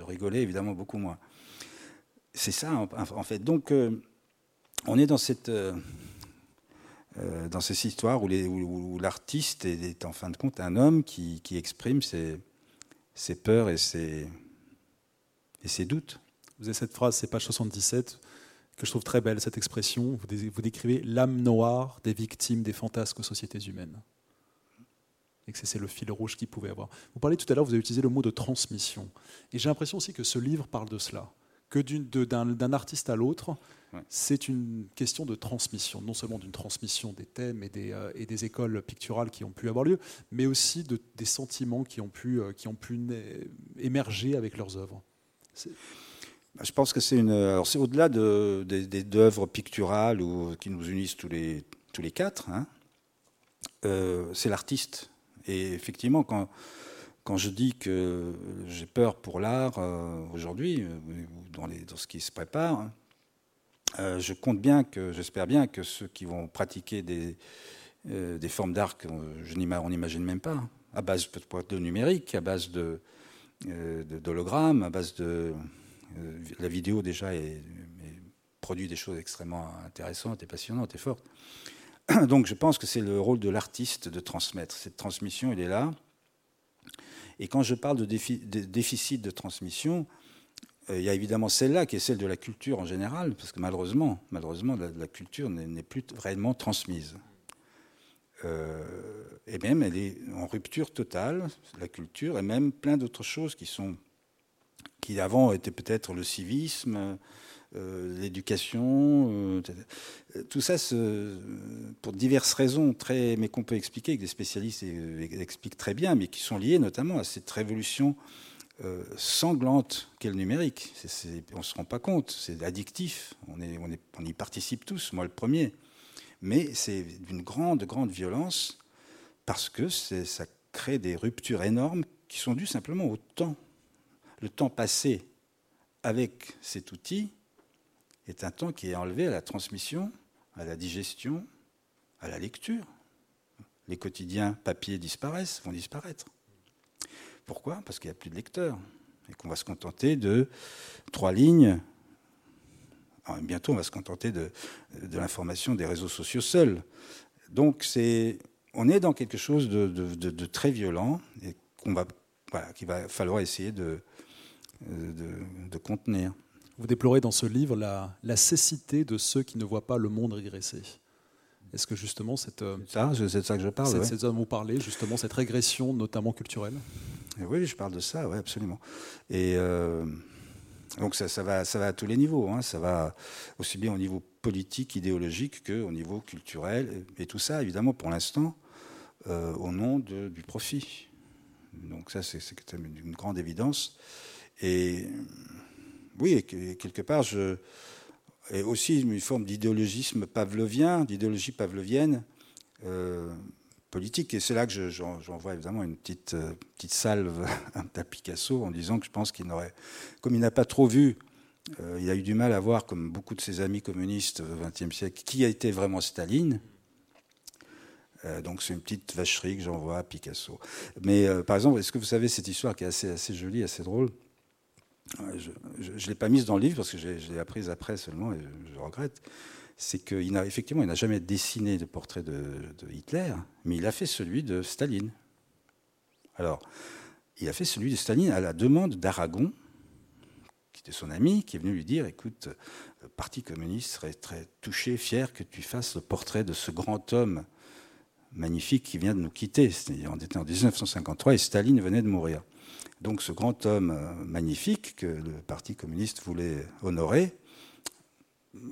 rigolais évidemment beaucoup moins. C'est ça, en, fait. Donc, euh, on est dans cette. Euh, euh, dans cette histoire où, l'artiste est, en fin de compte un homme qui, exprime ses, peurs et ses, doutes. Vous avez cette phrase, c'est page 77, que je trouve très belle, cette expression. Vous, décrivez l'âme noire des victimes des fantasques aux sociétés humaines. Et que c'est le fil rouge qu'il pouvait avoir. Vous parlez tout à l'heure, vous avez utilisé le mot de transmission. Et j'ai l'impression aussi que ce livre parle de cela. Que d'un artiste à l'autre, c'est une question de transmission, non seulement d'une transmission des thèmes et des, euh, et des, écoles picturales qui ont pu avoir lieu, mais aussi de, des sentiments qui ont pu, euh, qui ont pu émerger avec leurs œuvres. Bah, je pense que c'est une. Alors c'est au-delà de, des, œuvres picturales ou, qui nous unissent tous les, tous les quatre. Hein. Euh, c'est l'artiste. Et effectivement, quand, quand je dis que j'ai peur pour l'art aujourd'hui, dans, dans, ce qui se prépare, euh, je compte bien j'espère bien que ceux qui vont pratiquer des, euh, formes d'art qu'on n'imagine même pas, à base de numérique, à base euh, d'hologrammes, à base de la vidéo déjà produit des choses extrêmement intéressantes et passionnantes et fortes. Donc je pense que c'est le rôle de l'artiste de transmettre. Cette transmission, elle est là. Et quand je parle de, déficit de transmission, euh, il y a évidemment celle-là qui est celle de la culture en général, parce que malheureusement, malheureusement la, culture n'est plus réellement transmise. Euh, et même elle est en rupture totale, la culture, et même plein d'autres choses qui sont qui avant étaient peut-être le civisme, euh, l'éducation, tout ça pour diverses raisons très, mais qu'on peut expliquer, que des spécialistes expliquent très bien, mais qui sont liées notamment à cette révolution euh, sanglante qu'est le numérique. on ne se rend pas compte, c'est addictif, on, est, on, on, y participe tous, moi le premier. Mais c'est d'une grande, grande violence parce que ça crée des ruptures énormes qui sont dues simplement au temps. Le temps passé avec cet outil est un temps qui est enlevé à la transmission, à la digestion, à la lecture. Les quotidiens papier disparaissent, vont disparaître. Pourquoi? Parce qu'il n'y a plus de lecteurs et qu'on va se contenter de trois lignes. bientôt, on va se contenter de, l'information des réseaux sociaux seuls. Donc, on est dans quelque chose de, très violent et va, qu'il va falloir essayer de, de, contenir. Vous déplorez dans ce livre la, la cécité de ceux qui ne voient pas le monde régresser. Est-ce que justement cette euh, c'est ça, ça que je parle. Ouais. ça vous parlez justement cette régression, notamment culturelle? Oui, je parle de ça, oui, absolument. Et euh, donc ça, ça, va, ça va à tous les niveaux. Hein. Ça va aussi bien au niveau politique, idéologique, qu'au niveau culturel. Et, tout ça, évidemment, pour l'instant, euh, au nom du profit. Donc ça, c'est une grande évidence. Et oui, quelque part, je et aussi une forme d'idéologisme pavlovien, d'idéologie pavlovienne euh, politique. Et c'est là que j'envoie évidemment une petite, euh, petite salve à Picasso en disant que je pense qu'il n'aurait, comme il n'a pas trop vu, euh, il a eu du mal à voir, comme beaucoup de ses amis communistes au XXe siècle, qui a été vraiment Staline. donc c'est une petite vacherie que j'envoie à Picasso. Mais par exemple, est-ce que vous savez cette histoire qui est assez, assez jolie, assez drôle? Je ne l'ai pas mise dans le livre parce que je l'ai apprise après seulement et je, regrette, c'est qu'il n'a effectivement il n'a jamais dessiné de portrait de, Hitler, mais il a fait celui de Staline. Alors, il a fait celui de Staline à la demande d'Aragon, qui était son ami, qui est venu lui dire écoute, le Parti communiste serait très touché, fier que tu fasses le portrait de ce grand homme magnifique qui vient de nous quitter. On était en 1953 et Staline venait de mourir. Donc ce grand homme euh, magnifique que le Parti communiste voulait honorer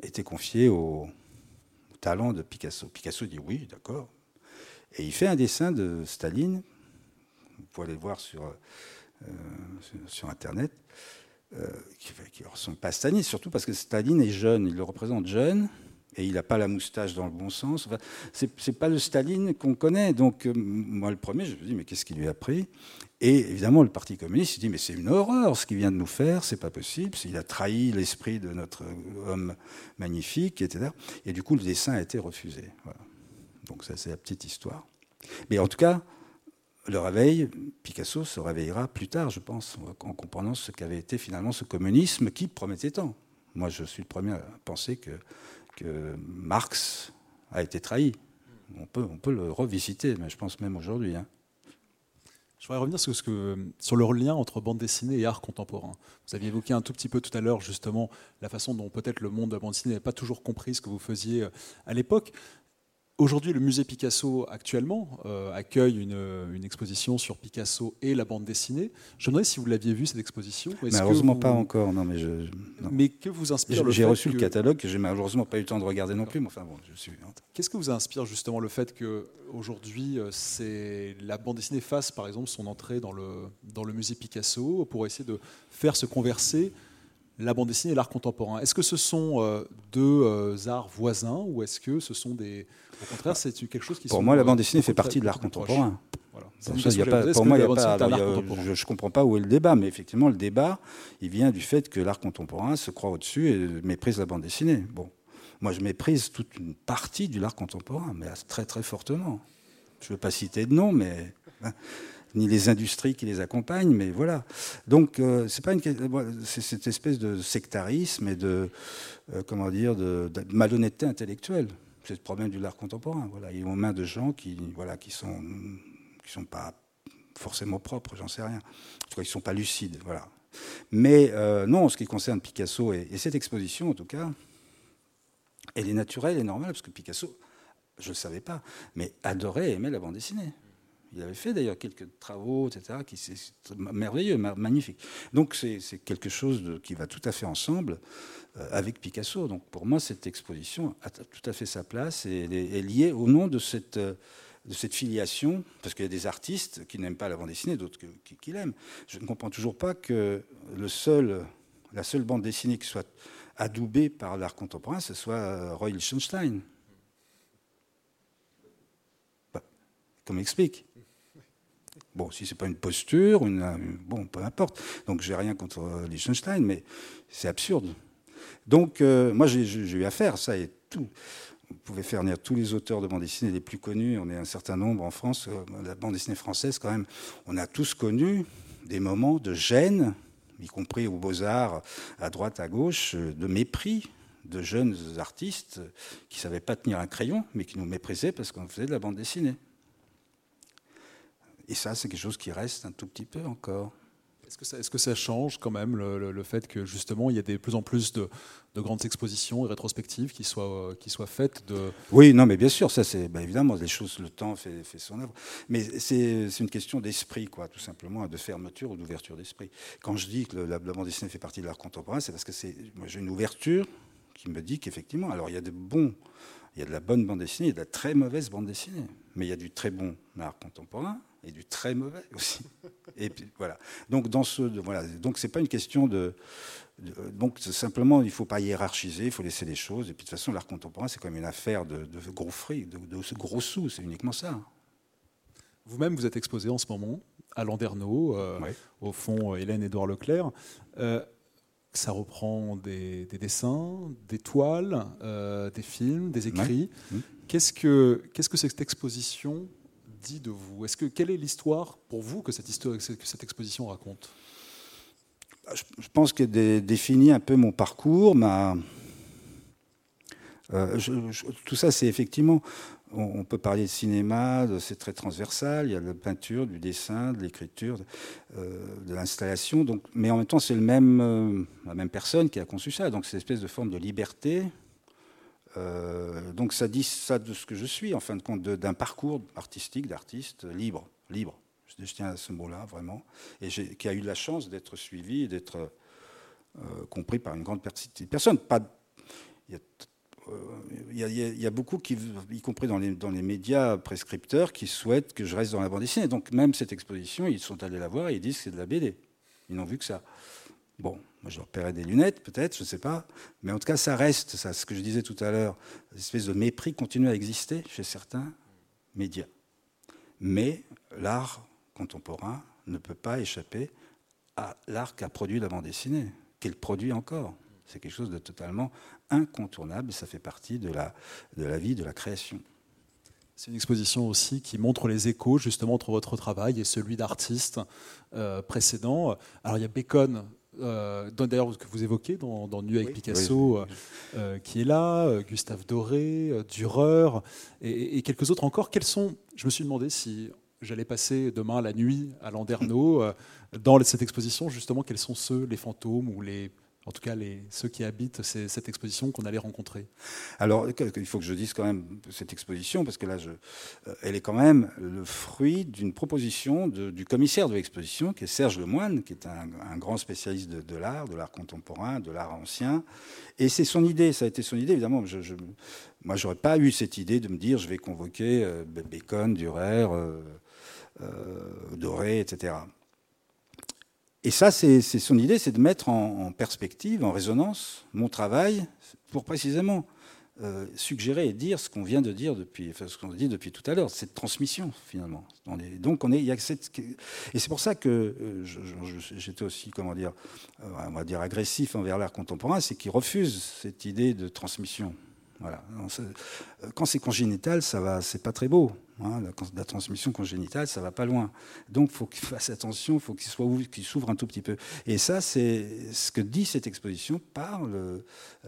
était confié au talent de Picasso. Picasso dit oui, d'accord. Et il fait un dessin de Staline, vous pouvez aller voir sur, euh, Internet, euh, qui ne ressemble pas à Staline, surtout parce que Staline est jeune, il le représente jeune, et il n'a pas la moustache dans le bon sens. Enfin, c'est pas le Staline qu'on connaît. Donc, euh, moi, le premier, je me dis, mais qu'est-ce qu'il lui a pris? Et évidemment, le Parti communiste, il dit, mais c'est une horreur ce qu'il vient de nous faire, c'est pas possible. Il a trahi l'esprit de notre homme magnifique, etc. Et du coup, le dessin a été refusé. Donc, ça, c'est la petite histoire. Mais en tout cas, le réveil, Picasso se réveillera plus tard, je pense, en comprenant ce qu'avait été finalement ce communisme qui promettait tant. Moi, je suis le premier à penser que que Marx a été trahi. On peut, le revisiter, mais je pense même aujourd'hui. Hein. Je voudrais revenir sur, sur le lien entre bande dessinée et art contemporain. Vous aviez évoqué un tout petit peu tout à l'heure justement la façon dont peut-être le monde de la bande dessinée n'avait pas toujours compris ce que vous faisiez euh, à l'époque. Aujourd'hui, le musée Picasso actuellement euh, accueille une, exposition sur Picasso et la bande dessinée. Je me demandais si vous l'aviez vu cette exposition. Malheureusement pas encore. Non, mais je. Mais que vous inspire J'ai reçu le catalogue que j'ai malheureusement pas eu le temps de regarder non plus. Mais enfin bon, je suis. Qu'est-ce que vous inspire justement le fait que aujourd'hui, euh, c'est la bande dessinée fasse par exemple son entrée dans le dans le musée Picasso pour essayer de faire se converser la bande dessinée et l'art contemporain. Est-ce que ce sont euh, deux arts voisins ou est-ce que ce sont des au contraire, c'est quelque chose qui. Pour moi, la bande dessinée fait partie de l'art contemporain. pour moi, je ne comprends pas où est le débat, mais effectivement, le débat, il vient du fait que l'art contemporain se croit au-dessus et méprise la bande dessinée. Bon, moi, je méprise toute une partie du l'art contemporain, mais très très fortement. Je ne veux pas citer de nom, mais hein, ni les industries qui les accompagnent, mais voilà. Donc, euh, c'est pas une, c'est cette espèce de sectarisme et de, euh, comment dire, de malhonnêteté intellectuelle c'est le problème du l'art contemporain. Voilà, il est aux mains de gens qui, voilà, qui sont, pas forcément propres, j'en sais rien. En tout cas, ils sont pas lucides, voilà. Mais euh, non, en ce qui concerne Picasso et, cette exposition, en tout cas, elle est naturelle et normale parce que Picasso, je ne le savais pas, mais adorait et aimait la bande dessinée. Il avait fait d'ailleurs quelques travaux, etc., qui c'est merveilleux, magnifique. Donc c'est quelque chose qui va tout à fait ensemble euh, avec Picasso. Donc pour moi, cette exposition a tout à fait sa place et est, liée au nom de cette, euh, de cette filiation, parce qu'il y a des artistes qui n'aiment pas la bande dessinée, d'autres qui, qui l'aiment. Je ne comprends toujours pas que le seul, la seule bande dessinée qui soit adoubée par l'art contemporain, ce soit euh, Roy Lichtenstein. Bah, comme explique Bon, si c'est pas une posture, une, bon, peu importe. Donc j'ai rien contre euh, Liechtenstein, mais c'est absurde. Donc euh, moi j'ai eu affaire, ça et tout. Vous pouvez faire venir tous les auteurs de bande dessinée les plus connus. On est un certain nombre en France. Euh, la bande dessinée française, quand même, on a tous connu des moments de gêne, y compris aux Beaux-Arts, à droite, à gauche, de mépris de jeunes artistes qui ne savaient pas tenir un crayon, mais qui nous méprisaient parce qu'on faisait de la bande dessinée. Et ça, c'est quelque chose qui reste un tout petit peu encore. Est-ce que, ça, est-ce que ça change quand même le, fait que justement il y a de plus en plus de, grandes expositions et rétrospectives qui soient, qui soient faites de... Oui, non, mais bien sûr, ça c'est bah, évidemment les choses, le temps fait, fait son œuvre. Mais c'est, une question d'esprit, quoi, tout simplement, de fermeture ou d'ouverture d'esprit. Quand je dis que le, la, bande dessinée fait partie de l'art contemporain, c'est parce que j'ai une ouverture qui me dit qu'effectivement, alors il y a de bons, il y a de la bonne bande dessinée, il y a de la très mauvaise bande dessinée, mais il y a du très bon art contemporain et du très mauvais aussi. Et puis, voilà. Donc, dans ce, voilà. Donc, c'est pas une question de, donc, simplement, il faut pas hiérarchiser, il faut laisser les choses. Et puis, de toute façon, l'art contemporain, c'est quand même une affaire de, gros fric, de, de, gros sous. C'est uniquement ça. Vous-même, vous êtes exposé en ce moment à Landerneau, euh, au fond euh, Hélène Édouard Leclerc. Euh, ça reprend des, dessins, des toiles, des films, des écrits. Qu'est-ce que qu'est-ce que cette exposition de vous Est-ce que quelle est l'histoire pour vous que cette, exposition raconte? Je, pense qu'elle définit un peu mon parcours, euh, tout ça, c'est effectivement, on, peut parler de cinéma, c'est très transversal. Il y a de la peinture, du dessin, de l'écriture, euh, de l'installation. Mais en même temps, c'est euh, la même personne qui a conçu ça. Donc, c'est une espèce de forme de liberté euh, donc ça dit ça de ce que je suis, en fin de compte, d'un parcours artistique, d'artiste libre, libre. Je, tiens à ce mot-là, vraiment, et qui a eu la chance d'être suivi et d'être euh, compris par une grande personne. Pas, il, y a, il, y a, beaucoup, qui, y compris dans les, dans les médias prescripteurs, qui souhaitent que je reste dans la bande dessinée. Donc même cette exposition, ils sont allés la voir et ils disent que c'est de la BD. Ils n'ont vu que ça. Bon, moi je leur des lunettes, peut-être, je ne sais pas. Mais en tout cas, ça reste, ce que je disais tout à l'heure, une espèce de mépris continue à exister chez certains médias. Mais l'art contemporain ne peut pas échapper à l'art qu'a produit la bande dessinée, qu'elle produit encore. C'est quelque chose de totalement incontournable ça fait partie de la, de la vie, de la création. C'est une exposition aussi qui montre les échos justement entre votre travail et celui d'artistes euh, précédents. Alors il y a Bacon, euh, d'ailleurs que vous évoquez dans, Nu avec Picasso, euh, qui est là, Gustave Doré, Dürer et, et, quelques autres encore. Quels sont Je me suis demandé si j'allais passer demain la nuit à Landerneau dans cette exposition justement quels sont ceux les fantômes ou les en tout cas ceux qui habitent cette exposition qu'on allait rencontrer Alors, il faut que je dise quand même cette exposition, parce que là, je, euh, elle est quand même le fruit d'une proposition du commissaire de l'exposition, qui est Serge Lemoine, qui est un, grand spécialiste de, l'art, de l'art contemporain, de l'art ancien. Et c'est son idée, ça a été son idée, évidemment. Je, je, moi, pas eu cette idée de me dire, je vais convoquer euh, Bacon, Durer, euh, Doré, etc. Et ça, c'est son idée, c'est de mettre en, perspective, en résonance, mon travail pour précisément euh, suggérer et dire ce qu'on vient de dire depuis, tout à l'heure, cette transmission finalement. donc il y a cette, et c'est pour ça que euh, j'étais aussi, comment dire, euh, on va dire agressif envers l'art contemporain, c'est qu'il refuse cette idée de transmission. Voilà. Quand c'est congénital, ça va, c'est pas très beau. Hein, la, transmission congénitale, ça va pas loin. Donc, faut qu'il fasse attention, faut qu'il soit, qu'il s'ouvre un tout petit peu. Et ça, c'est ce que dit cette exposition par euh,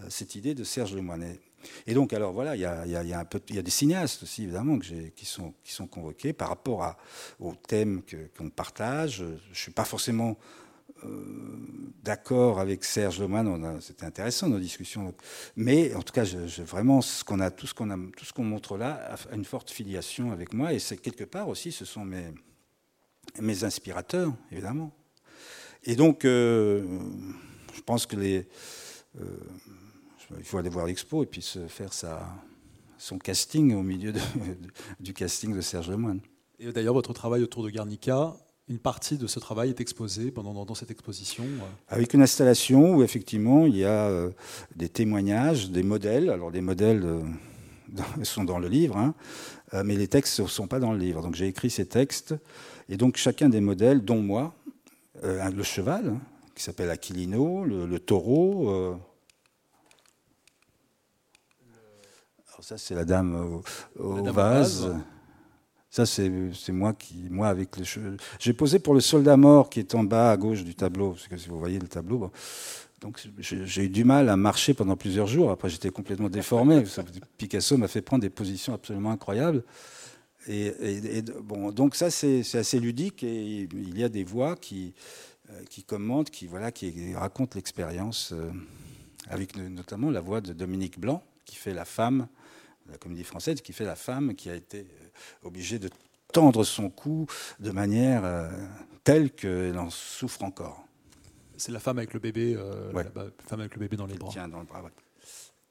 cette idée de Serge Lemoyne. Et donc, alors voilà, il y a, des cinéastes aussi évidemment qui sont convoqués par rapport à, aux thèmes qu'on partage. Je suis pas forcément d'accord avec Serge Lemoine, c'était intéressant nos discussions. Mais en tout cas, vraiment, ce qu'on a, tout ce qu'on montre là, a une forte filiation avec moi. Et c'est quelque part aussi, ce sont mes, inspirateurs, évidemment. Et donc, euh, je pense que les, euh, il faut aller voir l'expo et puis se faire son casting au milieu du casting de Serge Lemoine. Et d'ailleurs, votre travail autour de Guernica, une partie de ce travail est exposée pendant dans cette exposition euh. Avec une installation où effectivement il y a euh, des témoignages, des modèles. Alors les modèles euh, sont dans le livre, hein, mais les textes ne sont pas dans le livre. Donc j'ai écrit ces textes et donc chacun des modèles, dont moi, le cheval hein, qui s'appelle Aquilino, le, taureau. alors ça c'est la dame au, vase. Ça, c'est moi qui, moi, avec les cheveux. J'ai posé pour le soldat mort qui est en bas à gauche du tableau, parce que si vous voyez le tableau. Donc, j'ai eu du mal à marcher pendant plusieurs jours. Après, j'étais complètement déformé. Picasso m'a fait prendre des positions absolument incroyables. Et, bon, donc ça, c'est assez ludique. Et il y a des voix qui, euh, qui commentent, qui, voilà, qui racontent l'expérience, euh, avec notamment la voix de Dominique Blanc, qui fait la femme, la comédie française, qui fait la femme qui a été obligé de tendre son cou de manière euh, telle qu'elle en souffre encore. C'est la femme avec le bébé, euh, la femme avec le bébé dans les bras. dans le bras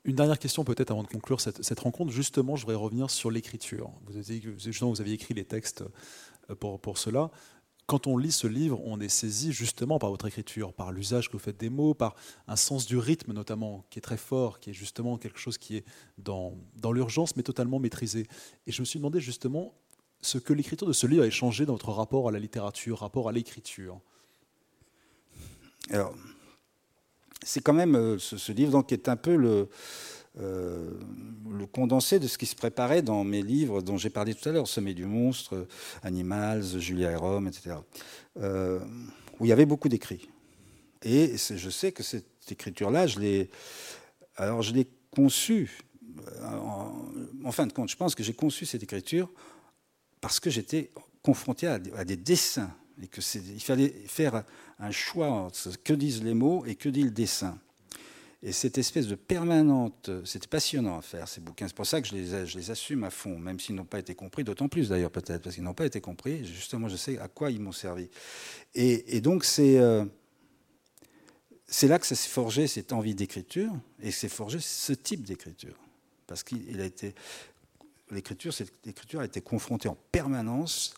Une dernière question peut-être avant de conclure cette, rencontre. Justement, je voudrais revenir sur l'écriture. Vous avez, justement, vous aviez écrit les textes euh, pour, pour cela. Quand on lit ce livre, on est saisi justement par votre écriture, par l'usage que vous faites des mots, par un sens du rythme notamment, qui est très fort, qui est justement quelque chose qui est dans, l'urgence, mais totalement maîtrisé. Et je me suis demandé justement ce que l'écriture de ce livre a changé dans votre rapport à la littérature, rapport à l'écriture. Alors, c'est quand même euh, ce, livre donc, qui est un peu le, euh, le condensé de ce qui se préparait dans mes livres dont j'ai parlé tout à l'heure, Sommet du monstre, Animals, Julia et Rome, etc., euh, où il y avait beaucoup d'écrits. Et je sais que cette écriture-là, je l'ai, alors je l'ai conçue. En, en, fin de compte, je pense que j'ai conçu cette écriture parce que j'étais confronté à, des dessins et que il fallait faire un choix entre que disent les mots et que dit le dessin. Et cette espèce de permanente, c'était passionnant à faire ces bouquins. C'est pour ça que je les, assume à fond, même s'ils n'ont pas été compris, d'autant plus d'ailleurs peut-être, parce qu'ils n'ont pas été compris. Justement, je sais à quoi ils m'ont servi. Et, donc c'est euh, c'est là que ça s'est forgé cette envie d'écriture, et s'est forgé ce type d'écriture, parce qu'il a été l'écriture, a été confrontée en permanence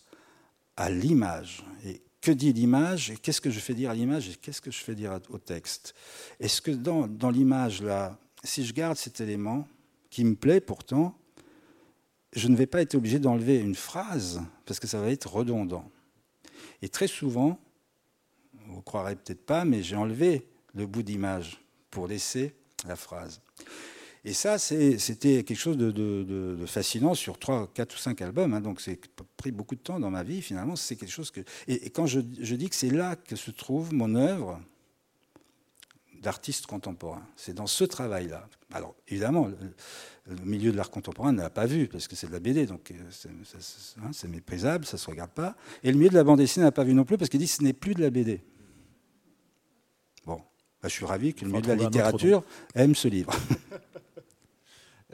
à l'image. Que dit l'image et qu'est-ce que je fais dire à l'image et qu'est-ce que je fais dire au texte? Est-ce que dans, l'image, là, si je garde cet élément qui me plaît pourtant, je ne vais pas être obligé d'enlever une phrase parce que ça va être redondant? Et très souvent, vous ne croirez peut-être pas, mais j'ai enlevé le bout d'image pour laisser la phrase. Et ça, c'était quelque chose de, fascinant sur 3, 4 ou 5 albums. Hein, donc, c'est pris beaucoup de temps dans ma vie, finalement. C'est quelque chose que. Et, quand je, je, dis que c'est là que se trouve mon œuvre d'artiste contemporain, c'est dans ce travail-là. Alors, évidemment, le, milieu de l'art contemporain ne l'a pas vu, parce que c'est de la BD, donc euh, hein, c'est méprisable, ça ne se regarde pas. Et le milieu de la bande dessinée n'a pas vu non plus, parce qu'il dit que ce n'est plus de la BD. Bon, bah, je suis ravi que le milieu de la littérature aime ce livre.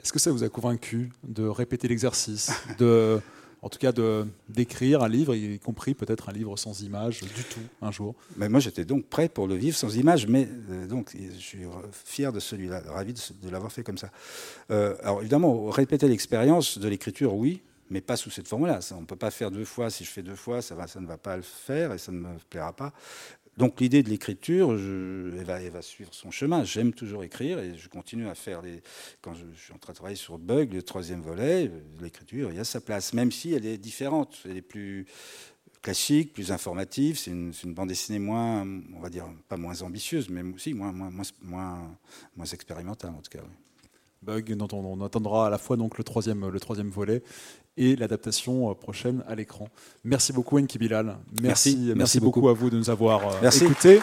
Est-ce que ça vous a convaincu de répéter l'exercice, de, en tout cas de d'écrire un livre, y compris peut-être un livre sans images du tout un jour? Mais moi, j'étais donc prêt pour le vivre sans images, mais euh, donc je suis fier de celui-là, ravi de, l'avoir fait comme ça. Euh, alors évidemment, répéter l'expérience de l'écriture, oui, mais pas sous cette forme-là. On ne peut pas faire deux fois. Si je fais deux fois, ça, va, ça ne va pas le faire et ça ne me plaira pas. Donc l'idée de l'écriture, elle va, suivre son chemin. J'aime toujours écrire et je continue à faire les. Quand je, suis en train de travailler sur Bug, le troisième volet, l'écriture, il y a sa place, même si elle est différente. Elle est plus classique, plus informative. C'est une, bande dessinée moins, on va dire, pas moins ambitieuse, mais aussi moins, moins, moins, expérimentale en tout cas. Bug, dont on, attendra à la fois donc le troisième, le troisième volet et l'adaptation euh, prochaine à l'écran. Merci beaucoup Enki Bilal. Merci, merci, beaucoup. à vous de nous avoir euh, écoutés.